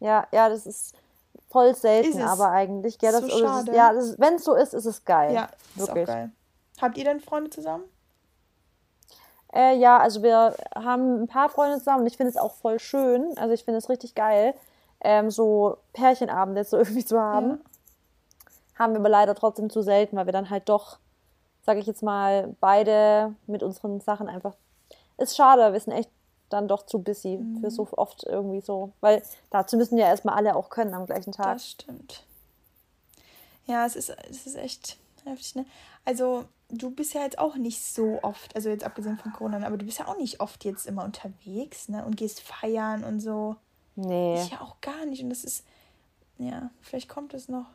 Ja, ja, das ist voll selten, aber eigentlich. Ja, das, so schade. Ist, ja, wenn es so ist, ist es geil. Ja, ist Wirklich. auch geil. Habt ihr denn Freunde zusammen? Äh, ja, also wir haben ein paar Freunde zusammen und ich finde es auch voll schön. Also ich finde es richtig geil ähm, so Pärchenabende so irgendwie zu haben. Ja. Haben wir aber leider trotzdem zu selten, weil wir dann halt doch, sage ich jetzt mal, beide mit unseren Sachen einfach. Ist schade, wir sind echt dann doch zu busy mhm. für so oft irgendwie so. Weil dazu müssen ja erstmal alle auch können am gleichen Tag. Das stimmt. Ja, es ist, es ist echt heftig, ne? Also, du bist ja jetzt auch nicht so oft, also jetzt abgesehen von Corona, aber du bist ja auch nicht oft jetzt immer unterwegs, ne? Und gehst feiern und so. Nee. Ich ja auch gar nicht. Und das ist, ja, vielleicht kommt es noch.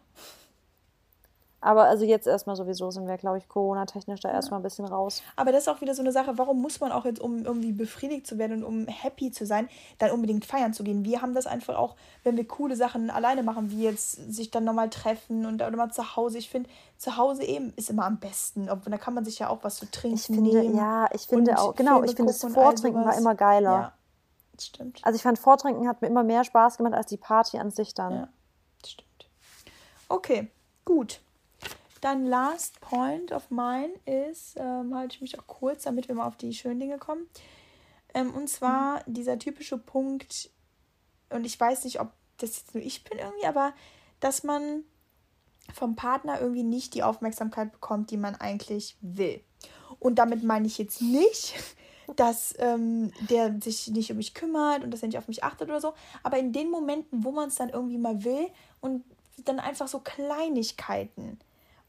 Aber also jetzt erstmal sowieso sind wir, glaube ich, Corona-technisch da erstmal ein bisschen raus. Aber das ist auch wieder so eine Sache, warum muss man auch jetzt, um irgendwie befriedigt zu werden und um happy zu sein, dann unbedingt feiern zu gehen? Wir haben das einfach auch, wenn wir coole Sachen alleine machen, wie jetzt sich dann nochmal treffen und oder mal zu Hause. Ich finde, zu Hause eben ist immer am besten. Obwohl, da kann man sich ja auch was zu trinken ich finde, nehmen. Ja, ich finde auch, genau, Filme ich finde das Vortrinken war immer geiler. Ja, das stimmt. Also ich fand Vortrinken hat mir immer mehr Spaß gemacht als die Party an sich dann. Ja, das stimmt. Okay, gut. Dann last point of mine ist, ähm, halte ich mich auch kurz, damit wir mal auf die schönen Dinge kommen. Ähm, und zwar mhm. dieser typische Punkt, und ich weiß nicht, ob das jetzt nur ich bin irgendwie, aber dass man vom Partner irgendwie nicht die Aufmerksamkeit bekommt, die man eigentlich will. Und damit meine ich jetzt nicht, dass ähm, der sich nicht um mich kümmert und dass er nicht auf mich achtet oder so. Aber in den Momenten, wo man es dann irgendwie mal will und dann einfach so Kleinigkeiten.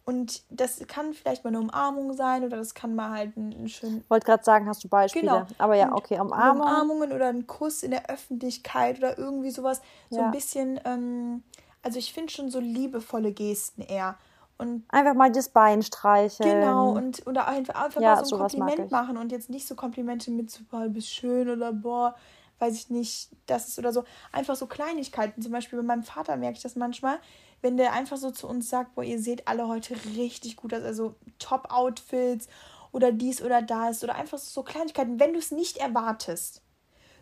Und das kann vielleicht mal eine Umarmung sein oder das kann mal halt ein, ein schön. Wollte gerade sagen, hast du Beispiele. Genau. Aber ja, okay, Umarmung. Umarmungen oder ein Kuss in der Öffentlichkeit oder irgendwie sowas. So ja. ein bisschen, ähm, also ich finde schon so liebevolle Gesten eher. Und einfach mal das Bein streicheln. Genau, und oder einfach, einfach ja, mal so ein Kompliment machen und jetzt nicht so Komplimente mit so, boah, bist schön oder boah, weiß ich nicht, das ist oder so. Einfach so Kleinigkeiten. Zum Beispiel bei meinem Vater merke ich das manchmal, wenn der einfach so zu uns sagt, boah, ihr seht alle heute richtig gut aus, also Top-Outfits oder dies oder das oder einfach so Kleinigkeiten, wenn du es nicht erwartest.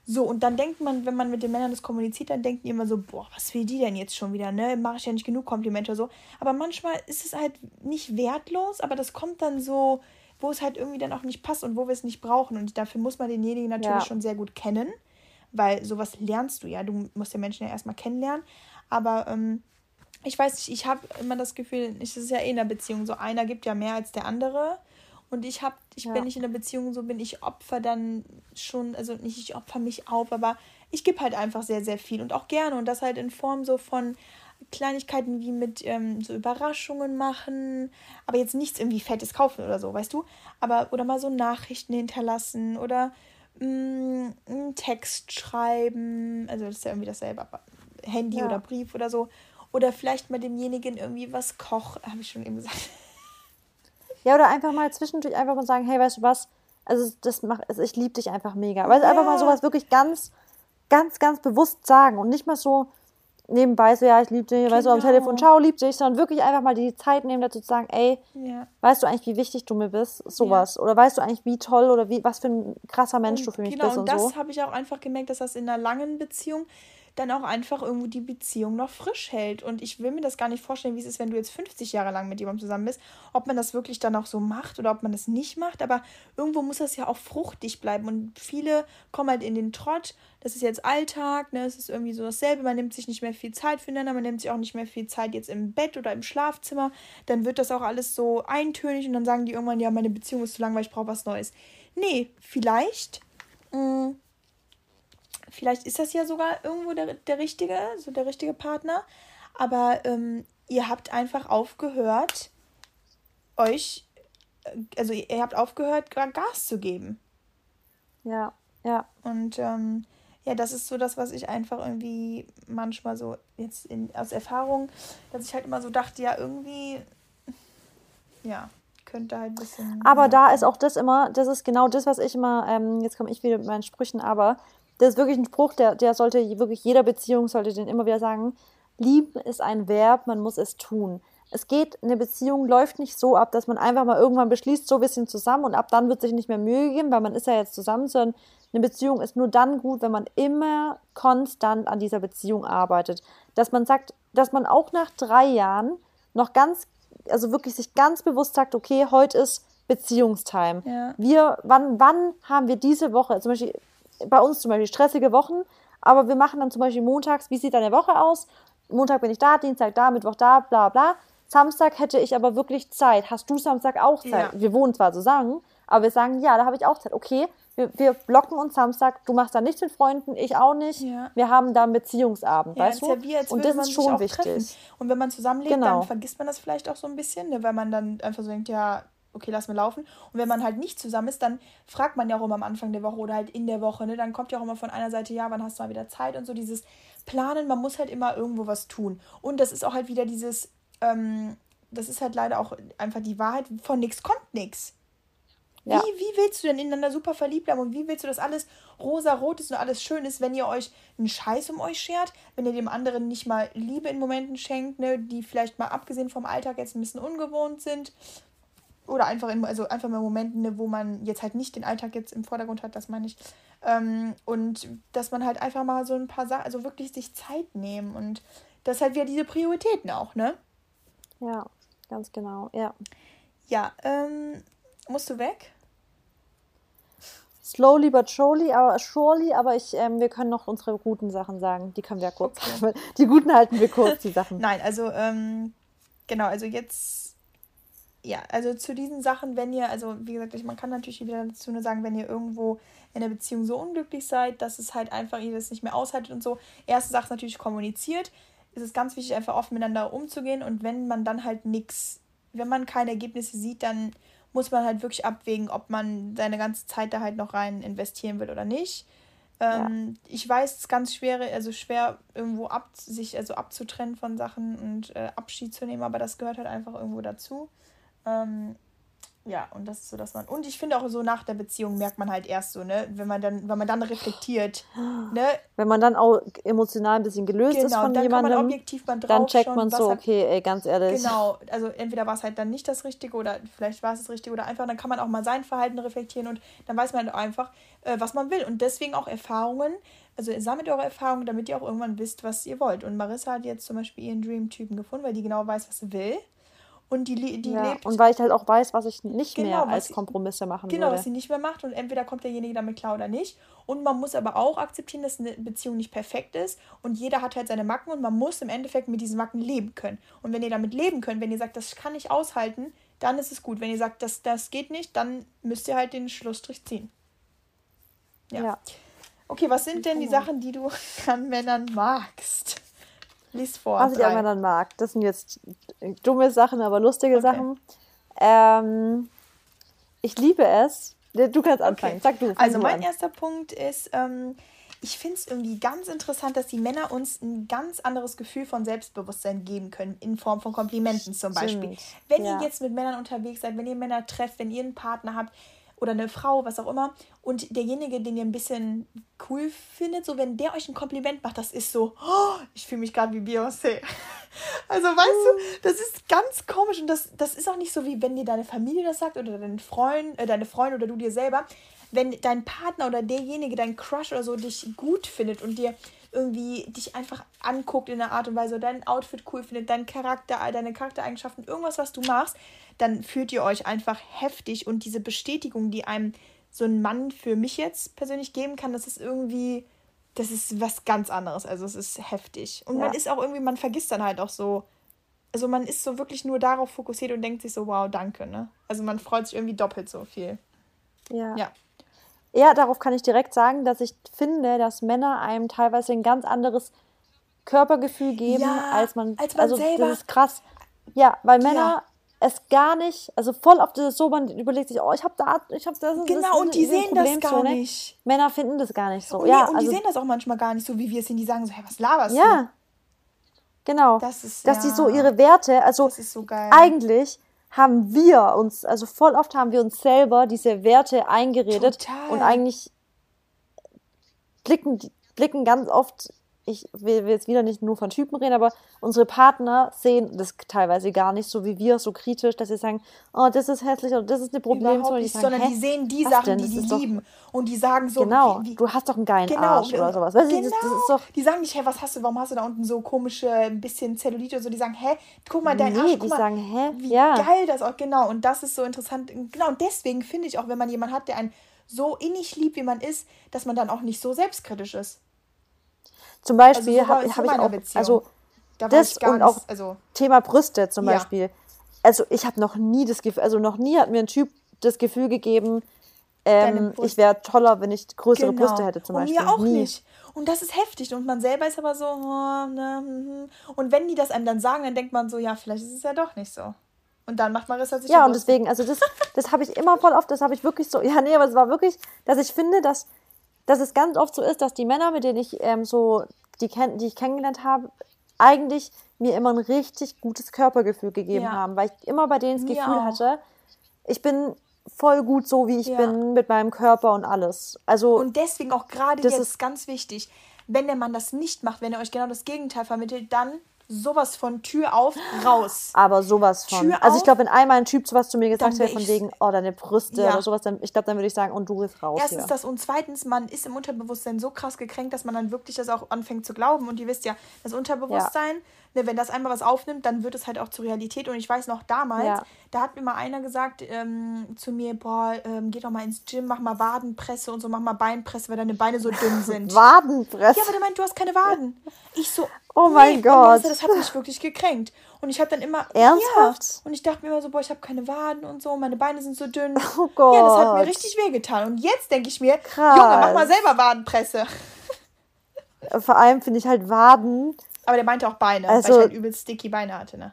So, und dann denkt man, wenn man mit den Männern das kommuniziert, dann denken die immer so, boah, was will die denn jetzt schon wieder, ne? Mache ich ja nicht genug Komplimente oder so. Aber manchmal ist es halt nicht wertlos, aber das kommt dann so, wo es halt irgendwie dann auch nicht passt und wo wir es nicht brauchen. Und dafür muss man denjenigen natürlich ja. schon sehr gut kennen, weil sowas lernst du ja. Du musst den Menschen ja erstmal kennenlernen. Aber ähm, ich weiß nicht, ich habe immer das Gefühl, es ist ja eh in der Beziehung so, einer gibt ja mehr als der andere. Und ich habe, ich ja. bin nicht in der Beziehung, so bin ich Opfer dann schon, also nicht ich opfer mich auf, aber ich gebe halt einfach sehr, sehr viel und auch gerne. Und das halt in Form so von Kleinigkeiten wie mit ähm, so Überraschungen machen, aber jetzt nichts irgendwie Fettes kaufen oder so, weißt du? Aber, oder mal so Nachrichten hinterlassen oder mh, mm, einen Text schreiben, also das ist ja irgendwie dasselbe, aber Handy ja. oder Brief oder so. Oder vielleicht mal demjenigen irgendwie was kochen, habe ich schon eben gesagt. Ja, oder einfach mal zwischendurch einfach mal sagen, hey, weißt du was? Also das macht, also ich liebe dich einfach mega. Weil ja. einfach mal sowas wirklich ganz, ganz, ganz bewusst sagen und nicht mal so nebenbei so, ja, ich liebe dich, genau. weißt du, am genau. Telefon, ciao, lieb dich, sondern wirklich einfach mal die Zeit nehmen, dazu zu sagen, ey, ja. weißt du eigentlich, wie wichtig du mir bist? Sowas. Ja. Oder weißt du eigentlich, wie toll oder wie, was für ein krasser Mensch und, du für mich genau, bist und, und das so. habe ich auch einfach gemerkt, dass das in einer langen Beziehung dann auch einfach irgendwo die Beziehung noch frisch hält. Und ich will mir das gar nicht vorstellen, wie es ist, wenn du jetzt 50 Jahre lang mit jemandem zusammen bist, ob man das wirklich dann auch so macht oder ob man das nicht macht. Aber irgendwo muss das ja auch fruchtig bleiben. Und viele kommen halt in den Trott. Das ist jetzt Alltag, ne? Es ist irgendwie so dasselbe. Man nimmt sich nicht mehr viel Zeit füreinander, man nimmt sich auch nicht mehr viel Zeit jetzt im Bett oder im Schlafzimmer. Dann wird das auch alles so eintönig und dann sagen die irgendwann, ja, meine Beziehung ist zu lang, weil ich brauche was Neues. Nee, vielleicht. Mh, mm, vielleicht ist das ja sogar irgendwo der, der richtige, so der richtige Partner. Aber ähm, ihr habt einfach aufgehört, euch, äh, also ihr habt aufgehört, Gas zu geben. Ja, ja. Und ähm, ja, das ist so das, was ich einfach irgendwie manchmal so jetzt in, aus Erfahrung, dass ich halt immer so dachte, ja, irgendwie, ja, könnte halt ein bisschen. Aber da ist auch das immer, das ist genau das, was ich immer, ähm, jetzt komme ich wieder mit meinen Sprüchen, aber das ist wirklich ein Spruch, der, der sollte wirklich jeder Beziehung sollte den immer wieder sagen. Lieben ist ein Verb, man muss es tun. Es geht, eine Beziehung läuft nicht so ab, dass man einfach mal irgendwann beschließt, so wir sind zusammen und ab dann wird sich nicht mehr Mühe geben, weil man ist ja jetzt zusammen, sondern eine Beziehung ist nur dann gut, wenn man immer konstant an dieser Beziehung arbeitet. Dass man sagt, dass man auch nach drei Jahren noch ganz, also wirklich sich ganz bewusst sagt, okay, heute ist Beziehungstime. Ja. Wir, wann, wann haben wir diese Woche, zum Beispiel bei uns zum Beispiel stressige Wochen, aber wir machen dann zum Beispiel montags, wie sieht deine Woche aus? Montag bin ich da, Dienstag da, Mittwoch da, bla bla. Samstag hätte ich aber wirklich Zeit. Hast du Samstag auch Zeit? Ja. Wir wohnen zwar zusammen, aber wir sagen, ja, da habe ich auch Zeit. Okay, wir, wir blocken uns Samstag, du machst da nichts mit Freunden, ich auch nicht. Ja. Wir haben da einen Beziehungsabend, ja, weißt du? Ja wie, und das ist schon wichtig. Treffen. Und wenn man zusammenlebt, genau. dann vergisst man das vielleicht auch so ein bisschen, ne, weil man dann einfach so denkt, ja, okay, lass mir laufen. Und wenn man halt nicht zusammen ist, dann fragt man ja auch immer am Anfang der Woche oder halt in der Woche, ne? Dann kommt ja auch immer von einer Seite, ja, wann hast du mal wieder Zeit und so dieses Planen, man muss halt immer irgendwo was tun. Und das ist auch halt wieder dieses, ähm, das ist halt leider auch einfach die Wahrheit, von nichts kommt nichts. Ja. Wie, wie willst du denn ineinander super verliebt bleiben und wie willst du, dass alles rosa-rot ist und alles schön ist, wenn ihr euch einen Scheiß um euch schert, wenn ihr dem anderen nicht mal Liebe in Momenten schenkt, ne, die vielleicht mal abgesehen vom Alltag jetzt ein bisschen ungewohnt sind oder einfach in, also einfach mal Momenten, ne, wo man jetzt halt nicht den Alltag jetzt im Vordergrund hat, das meine ich. Ähm, und dass man halt einfach mal so ein paar Sachen, also wirklich sich Zeit nehmen und das halt wieder diese Prioritäten auch, ne? Ja, ganz genau, ja. Ja, ähm, musst du weg? Slowly but surely, aber surely, aber ich, ähm, wir können noch unsere guten Sachen sagen. Die können wir ja kurz. Okay. Die guten halten wir kurz, die Sachen. Nein, also ähm, genau, also jetzt ja, also zu diesen Sachen, wenn ihr, also wie gesagt, man kann natürlich wieder dazu nur sagen, wenn ihr irgendwo in der Beziehung so unglücklich seid, dass es halt einfach ihr das nicht mehr aushaltet und so. Erste Sache ist natürlich kommuniziert. Es ist ganz wichtig, einfach offen miteinander umzugehen und wenn man dann halt nichts, wenn man keine Ergebnisse sieht, dann muss man halt wirklich abwägen, ob man seine ganze Zeit da halt noch rein investieren will oder nicht. Ähm, ja. Ich weiß, es ist ganz schwer, also schwer irgendwo ab, sich also abzutrennen von Sachen und äh, Abschied zu nehmen, aber das gehört halt einfach irgendwo dazu. Ähm, ja, und das ist so, dass man. Und ich finde auch so nach der Beziehung merkt man halt erst so, ne, wenn man dann, wenn man dann reflektiert, ne? Wenn man dann auch emotional ein bisschen gelöst genau, ist von dann jemandem, kann man objektiv mal drauf dann checkt man so, hat, okay, ey, ganz ehrlich. Genau, also entweder war es halt dann nicht das Richtige oder vielleicht war es das Richtige oder einfach, dann kann man auch mal sein Verhalten reflektieren und dann weiß man halt einfach, äh, was man will. Und deswegen auch Erfahrungen, also sammelt eure Erfahrungen, damit ihr auch irgendwann wisst, was ihr wollt. Und Marissa hat jetzt zum Beispiel ihren Dream-Typen gefunden, weil die genau weiß, was sie will. Und die, die ja, lebt. Und weil ich halt auch weiß, was ich nicht genau, mehr als Kompromisse machen genau, würde. Genau, was sie nicht mehr macht. Und entweder kommt derjenige damit klar oder nicht. Und man muss aber auch akzeptieren, dass eine Beziehung nicht perfekt ist. Und jeder hat halt seine Macken und man muss im Endeffekt mit diesen Macken leben können. Und wenn ihr damit leben könnt, wenn ihr sagt, das kann ich aushalten, dann ist es gut. Wenn ihr sagt, das, das geht nicht, dann müsst ihr halt den Schlussstrich ziehen. Ja. ja. Okay, was sind denn die Sachen, die du an Männern magst? Lies vor. Was drei. ich an dann mag. Das sind jetzt dumme Sachen, aber lustige okay. Sachen. Ähm, ich liebe es. Du kannst anfangen. Okay. Sag du. Also mein an. erster Punkt ist, ähm, ich finde es irgendwie ganz interessant, dass die Männer uns ein ganz anderes Gefühl von Selbstbewusstsein geben können, in Form von Komplimenten zum Beispiel. Stimmt. Wenn ja. ihr jetzt mit Männern unterwegs seid, wenn ihr Männer trefft, wenn ihr einen Partner habt, oder eine Frau, was auch immer, und derjenige, den ihr ein bisschen cool findet, so wenn der euch ein Kompliment macht, das ist so, oh, ich fühle mich gerade wie Beyoncé. Also weißt du, das ist ganz komisch und das, das ist auch nicht so, wie wenn dir deine Familie das sagt oder dein Freund, äh, deine Freundin oder du dir selber. Wenn dein Partner oder derjenige, dein Crush oder so, dich gut findet und dir irgendwie dich einfach anguckt in einer Art und Weise, dein Outfit cool findet, dein Charakter, deine Charaktereigenschaften, irgendwas, was du machst, dann fühlt ihr euch einfach heftig und diese Bestätigung, die einem so ein Mann für mich jetzt persönlich geben kann, das ist irgendwie, das ist was ganz anderes. Also es ist heftig. Und ja. man ist auch irgendwie, man vergisst dann halt auch so, also man ist so wirklich nur darauf fokussiert und denkt sich so, wow, danke, ne? Also man freut sich irgendwie doppelt so viel. Ja. Ja. Ja, darauf kann ich direkt sagen, dass ich finde, dass Männer einem teilweise ein ganz anderes Körpergefühl geben, ja, als man, als man also selber. Das ist krass. Ja, weil Männer ja es gar nicht, also voll ist es so, man überlegt sich, oh, ich habe da, ich habe das. Genau, das, und die sehen das gar so, ne? nicht. Männer finden das gar nicht so. Und, ja, und also, die sehen das auch manchmal gar nicht so, wie wir es sehen. Die sagen so, hey, was laberst ja, du? Ja, genau. Das ist, Dass ja, die so ihre Werte, also so eigentlich haben wir uns, also voll oft haben wir uns selber diese Werte eingeredet Total. und eigentlich blicken, blicken ganz oft ich will, jetzt wieder nicht nur von Typen reden, aber unsere Partner sehen das teilweise gar nicht so wie wir, so kritisch, dass sie sagen, oh, das ist hässlich oder das ist eine Problemzone. Nicht, sagen, sondern die sehen die Sachen, die die lieben. Doch, und die sagen so, genau, wie, wie, du hast doch einen geilen genau, Arsch oder sowas. Weißt genau. Das, das ist doch, die sagen nicht, hä, was hast du, warum hast du da unten so komische, ein bisschen Zellulite oder so. Die sagen, hä, guck mal, dein nee, Arsch, guck die mal, sagen, hä, wie ja. geil das auch, genau. Und das ist so interessant. Genau, und deswegen finde ich auch, wenn man jemanden hat, der einen so innig liebt, wie man ist, dass man dann auch nicht so selbstkritisch ist. Zum Beispiel also so habe hab ich auch, Beziehung. also da das und nicht, auch also, Thema Brüste zum ja. Beispiel. Also ich habe noch nie das Gefühl, also noch nie hat mir ein Typ das Gefühl gegeben, ähm, ich wäre toller, wenn ich größere genau. Brüste hätte zum Beispiel. Und mir auch nie. nicht. Und das ist heftig. Und man selber ist aber so, oh, ne, hm, hm. und wenn die das einem dann sagen, dann denkt man so, ja, vielleicht ist es ja doch nicht so. Und dann macht Marissa sich Ja, und deswegen, also das, das habe ich immer voll oft, das habe ich wirklich so, ja, nee, aber es war wirklich, dass ich finde, dass dass es ganz oft so ist, dass die Männer, mit denen ich ähm, so, die, die ich kennengelernt habe, eigentlich mir immer ein richtig gutes Körpergefühl gegeben Ja. haben, weil ich immer bei denen das Mir Gefühl auch. hatte, ich bin voll gut so, wie ich Ja. bin, mit meinem Körper und alles. Also, Und deswegen auch gerade Das jetzt ist- ganz wichtig, wenn der Mann das nicht macht, wenn er euch genau das Gegenteil vermittelt, dann sowas von Tür auf, raus. aber sowas von. Tür also ich glaube, wenn einmal ein Typ sowas zu mir gesagt hätte, von wegen, oh, deine Brüste Ja. oder sowas, dann, ich glaube, dann würde ich sagen, und du bist raus Erstens hier. das und zweitens, man ist im Unterbewusstsein so krass gekränkt, dass man dann wirklich das auch anfängt zu glauben. Und ihr wisst ja, das Unterbewusstsein, ne, wenn das einmal was aufnimmt, dann wird es halt auch zur Realität. Und ich weiß noch damals, Ja. da hat mir mal einer gesagt ähm, zu mir, boah, ähm, geh doch mal ins Gym, mach mal Wadenpresse und so, mach mal Beinpresse, weil deine Beine so dünn sind. Wadenpresse. Ja, aber der meint, du hast keine Waden. Ich so, Oh mein und Gott. Marissa, Das hat mich wirklich gekränkt. Und ich habe dann immer. Ernsthaft? Ja. Und ich dachte mir immer so, boah, ich habe keine Waden und so, meine Beine sind so dünn. Oh Gott. Ja, das hat mir richtig wehgetan. Und jetzt denke ich mir, Krass. Junge, mach mal selber Wadenpresse. Vor allem finde ich halt Waden. Aber der meinte auch Beine, Also- weil ich halt übel sticky Beine hatte, ne?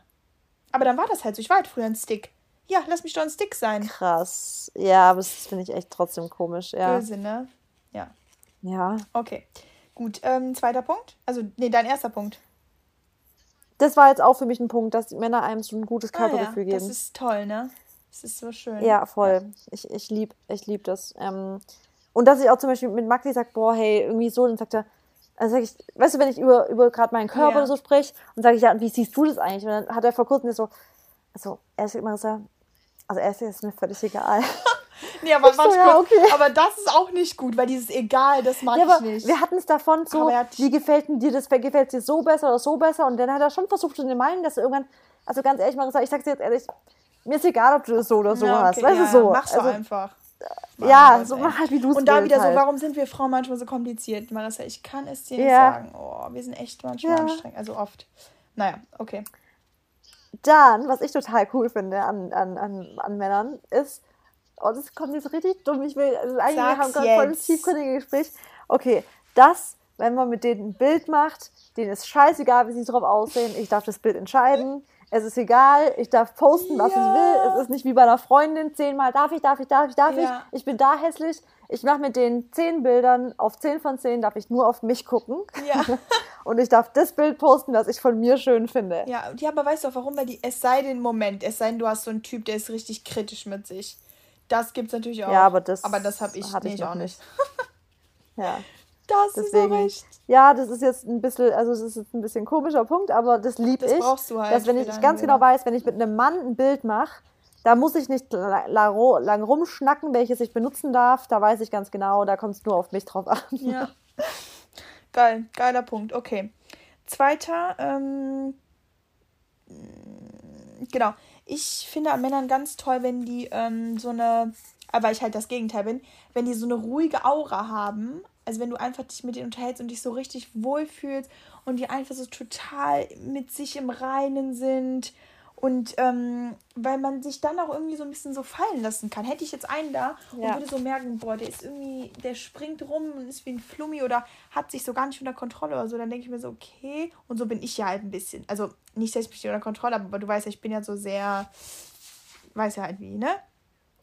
Aber dann war das halt so. Ich war halt früher ein Stick. Ja, lass mich doch ein Stick sein. Krass. Ja, aber das finde ich echt trotzdem komisch. Ja. Böse, ne? Ja. ja. Okay. Gut. Ähm, zweiter Punkt. Also, nee, dein erster Punkt. Das war jetzt auch für mich ein Punkt, dass die Männer einem so ein gutes Ah, ja. Körpergefühl Das geben. ist toll, ne? Das ist so schön. Ja, voll. Ich, ich liebe ich lieb das. Ähm, und dass ich auch zum Beispiel mit Maxi sage, boah, hey, irgendwie so, dann sagt er, also sag ich, weißt du, wenn ich über, über gerade meinen Körper Ja. oder so spreche und sage ich, ja, und wie siehst du das eigentlich? Und dann hat er vor kurzem so, also er ist immer so, also er ist jetzt mir völlig egal. Nee, aber so, ja, kurz. okay. Aber das ist auch nicht gut, weil dieses egal, das mag Ja, ich nicht. wir hatten es davon so, wie gefällt dir das, gefällt dir so besser oder so besser? Und dann hat er schon versucht zu meinen, dass er irgendwann, also ganz ehrlich, Marissa, ich sag's dir jetzt ehrlich, mir ist egal, ob du das so oder so Ja, hast. okay, Weißt ja, du, so. Mach's also, einfach. Ja, Gott, so mach halt, wie du es Und da wieder halt. so, warum sind wir Frauen manchmal so kompliziert, Marissa? Ich kann es dir nicht Ja. sagen. Oh, wir sind echt manchmal Ja. anstrengend. Also oft. Naja, okay. Dann, was ich total cool finde an, an, an, an Männern, ist, oh, das kommt jetzt richtig dumm, ich will, also eigentlich wir Sag's haben gerade voll das tiefgründige Gespräch. Okay, das, wenn man mit denen ein Bild macht, denen ist scheißegal, wie sie drauf aussehen, ich darf das Bild entscheiden, es ist egal, ich darf posten, was Ja. ich will, es ist nicht wie bei einer Freundin, zehnmal darf ich, darf ich, darf ich, darf Ja. ich, ich bin da hässlich, ich mache mit den zehn Bildern, auf zehn von zehn darf ich nur auf mich gucken Ja. und ich darf das Bild posten, was ich von mir schön finde. Ja, ja, aber weißt du auch warum? Weil die, es sei denn, Moment, es sei denn, du hast so einen Typ, der ist richtig kritisch mit sich. Das gibt's natürlich auch. Ja, aber das Aber das habe ich, nee, ich auch nicht. Ja. Das Deswegen, ist recht. ja, das ist jetzt ein bisschen, also das ist jetzt ein bisschen komischer Punkt, aber das lieb Das ich. brauchst du halt Dass wenn ich ganz genau Leben. weiß, wenn ich mit einem Mann ein Bild mache, da muss ich nicht la- la- lang rumschnacken, welches ich benutzen darf. Da weiß ich ganz genau, da kommt es nur auf mich drauf an. Ja. Geil, geiler Punkt. Okay. Zweiter, ähm, genau. Ich finde an Männern ganz toll, wenn die ähm, so eine, aber ich halt das Gegenteil bin, wenn die so eine ruhige Aura haben. Also wenn du einfach dich mit denen unterhältst und dich so richtig wohlfühlst und die einfach so total mit sich im Reinen sind. Und ähm, weil man sich dann auch irgendwie so ein bisschen so fallen lassen kann. Hätte ich jetzt einen da und Ja. würde so merken, boah, der ist irgendwie, der springt rum und ist wie ein Flummi oder hat sich so gar nicht unter Kontrolle oder so, dann denke ich mir so, okay. Und so bin ich ja halt ein bisschen. Also nicht, dass ich mich nicht unter Kontrolle habe, aber du weißt ja, ich bin ja so sehr, weiß ja halt wie, ne?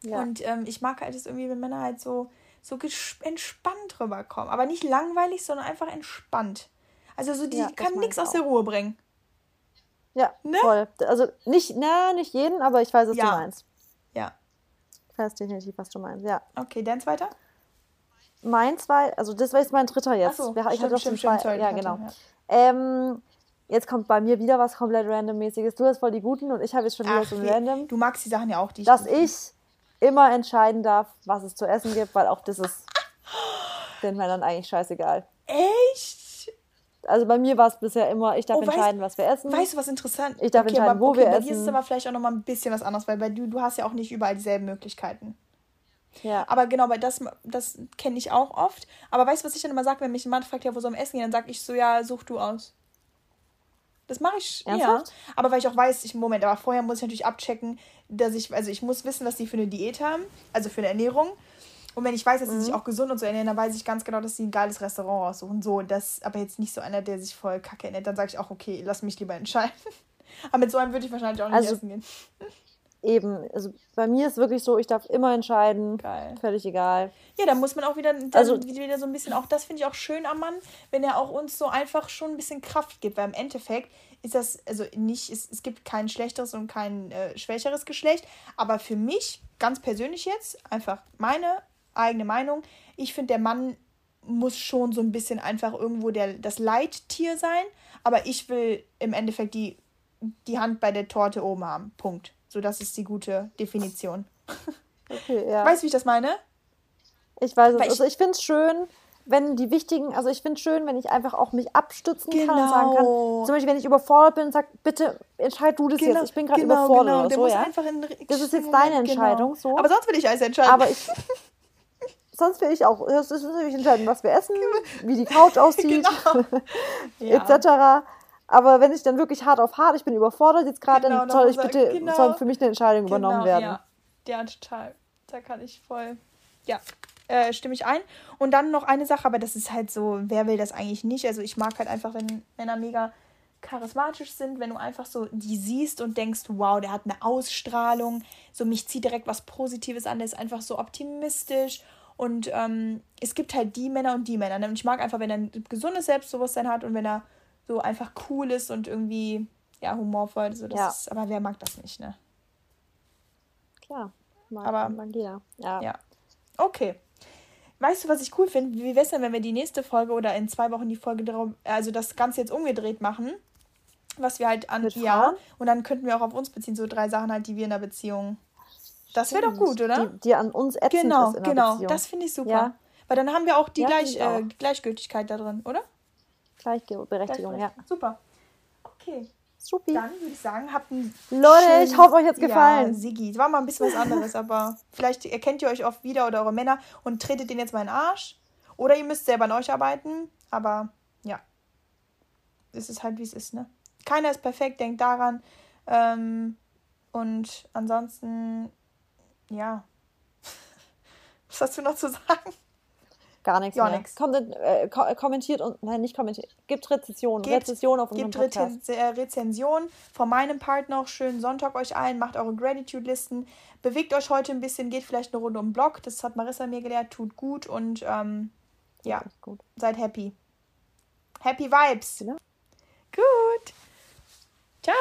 Ja. Und ähm, ich mag halt es irgendwie, wenn Männer halt so, so entspannt rüberkommen. Aber nicht langweilig, sondern einfach entspannt. Also so, die Ja, kann nichts ich aus der. Ruhe bringen. Ja, Ne? voll. Also nicht, na, nicht jeden, aber ich weiß, was Ja. du meinst. Ja. Ich weiß definitiv, was du meinst, ja. Okay, dann zweiter? Mein zwei, also das war jetzt mein dritter jetzt. Ach so, ich stimmt, hatte stimmt, schon stimmt, zwei, sorry, ja, genau. ja. Ähm, jetzt kommt bei mir wieder was komplett randommäßiges. Du hast voll die guten und ich habe jetzt schon wieder Ach, so ein Random. du magst die Sachen ja auch, die ich dass ich immer entscheiden darf, was es zu essen gibt, weil auch das ist den Männern eigentlich scheißegal. Echt? Also bei mir war es bisher immer, ich darf Oh, weißt- entscheiden, was wir essen. Weißt du, was interessant Ich darf entscheiden, aber, wo okay, wir bei dir ist es essen. aber vielleicht auch nochmal ein bisschen was anderes, weil bei du, du hast ja auch nicht überall dieselben Möglichkeiten. ja. Aber genau, weil das, das kenne ich auch oft. Aber weißt du, was ich dann immer sage, wenn mich ein Mann fragt, ja, wo soll man essen gehen, dann sage ich so, ja, such du aus. Das mache ich, Ernsthaft? ja. Aber weil ich auch weiß, ich, Moment, aber vorher muss ich natürlich abchecken, dass ich, also ich muss wissen, was die für eine Diät haben, also für eine Ernährung. Und wenn ich weiß, dass sie Mhm. sich auch gesund und so ernähren, dann weiß ich ganz genau, dass sie ein geiles Restaurant raussuchen. So, das aber jetzt nicht so einer, der sich voll kacke ernährt. Dann sage ich auch, okay, lass mich lieber entscheiden. aber mit so einem würde ich wahrscheinlich auch nicht Also- essen gehen. Eben, also bei mir ist wirklich so, ich darf immer entscheiden. Geil. Völlig egal. Ja, da muss man auch wieder, Also- wieder so ein bisschen, auch das finde ich auch schön am Mann, wenn er auch uns so einfach schon ein bisschen Kraft gibt, weil im Endeffekt ist das, also nicht, es, es gibt kein schlechteres und kein äh, schwächeres Geschlecht, aber für mich, ganz persönlich jetzt, einfach meine eigene Meinung, ich finde, der Mann muss schon so ein bisschen einfach irgendwo der, das Leittier sein, aber ich will im Endeffekt die, die Hand bei der Torte oben haben. Punkt. So, das ist die gute Definition. Okay, ja. Weißt du, wie ich das meine? Ich weiß es. also ich finde es schön, wenn die wichtigen, also ich finde es schön, wenn ich einfach auch mich abstützen genau. kann und sagen kann, genau. zum Beispiel, wenn ich überfordert bin und sage, bitte entscheid du das genau, jetzt, ich bin gerade genau, überfordert genau. oder so, ja? das ist jetzt deine genau. Entscheidung, so. Aber sonst will ich alles entscheiden. Aber ich, sonst will ich auch, das ist natürlich entscheiden, was wir essen, wie die Couch aussieht, ja. etc. Aber wenn ich dann wirklich hart auf hart, ich bin überfordert jetzt gerade, dann soll ich bitte, genau. soll für mich eine Entscheidung übernommen werden. Ja. ja, total. Da kann ich voll, ja, äh, stimme ich ein. Und dann noch eine Sache, aber das ist halt so, wer will das eigentlich nicht? Also ich mag halt einfach, wenn Männer mega charismatisch sind, wenn du einfach so die siehst und denkst, wow, der hat eine Ausstrahlung, so mich zieht direkt was Positives an, der ist einfach so optimistisch und ähm, es gibt halt die Männer und die Männer. Und ich mag einfach, wenn er ein gesundes Selbstbewusstsein hat und wenn er so einfach cool ist und irgendwie ja humorvoll. So, das ja. ist, aber wer mag das nicht, ne? Klar, mag aber, man jeder. Ja. ja. Okay. Weißt du, was ich cool finde? Wie wäre es denn, wenn wir die nächste Folge oder in zwei Wochen die Folge darauf, also das Ganze jetzt umgedreht machen? Was wir halt an, Mit ja, und dann könnten wir auch auf uns beziehen, so drei Sachen halt, die wir in der Beziehung. Das wäre doch gut, oder? Die, die an uns ätzend genau, ist in der Genau, genau, das finde ich super. Ja. Weil dann haben wir auch die ja, Gleich, auch. Äh, Gleichgültigkeit da drin, oder? Gleichberechtigung, ja. Super. Okay. Supi. Dann würde ich sagen, habt ein. Leute, ich hoffe, euch hat es gefallen. Ja, Sigi. Es war mal ein bisschen was anderes, aber vielleicht erkennt ihr euch oft wieder oder eure Männer und tretet den jetzt mal in den Arsch. Oder ihr müsst selber an euch arbeiten. Aber ja. Es ist halt, wie es ist, ne? Keiner ist perfekt, denkt daran. Ähm, und ansonsten, ja. Was hast du noch zu sagen? Gar nichts ja, mehr. Nix. Kommt, äh, kommentiert und nein, nicht kommentiert. Gibt Rezession. Gebt, Rezession auf unserem Gibt Podcast. Äh, Rezension. Von meinem Part noch schönen Sonntag euch allen. Macht eure Gratitude-Listen. Bewegt euch heute ein bisschen. Geht vielleicht eine Runde um den Block. Das hat Marissa mir gelehrt. Tut gut und ähm, ja, gut. seid happy. Happy Vibes. Ja. Gut. Ciao.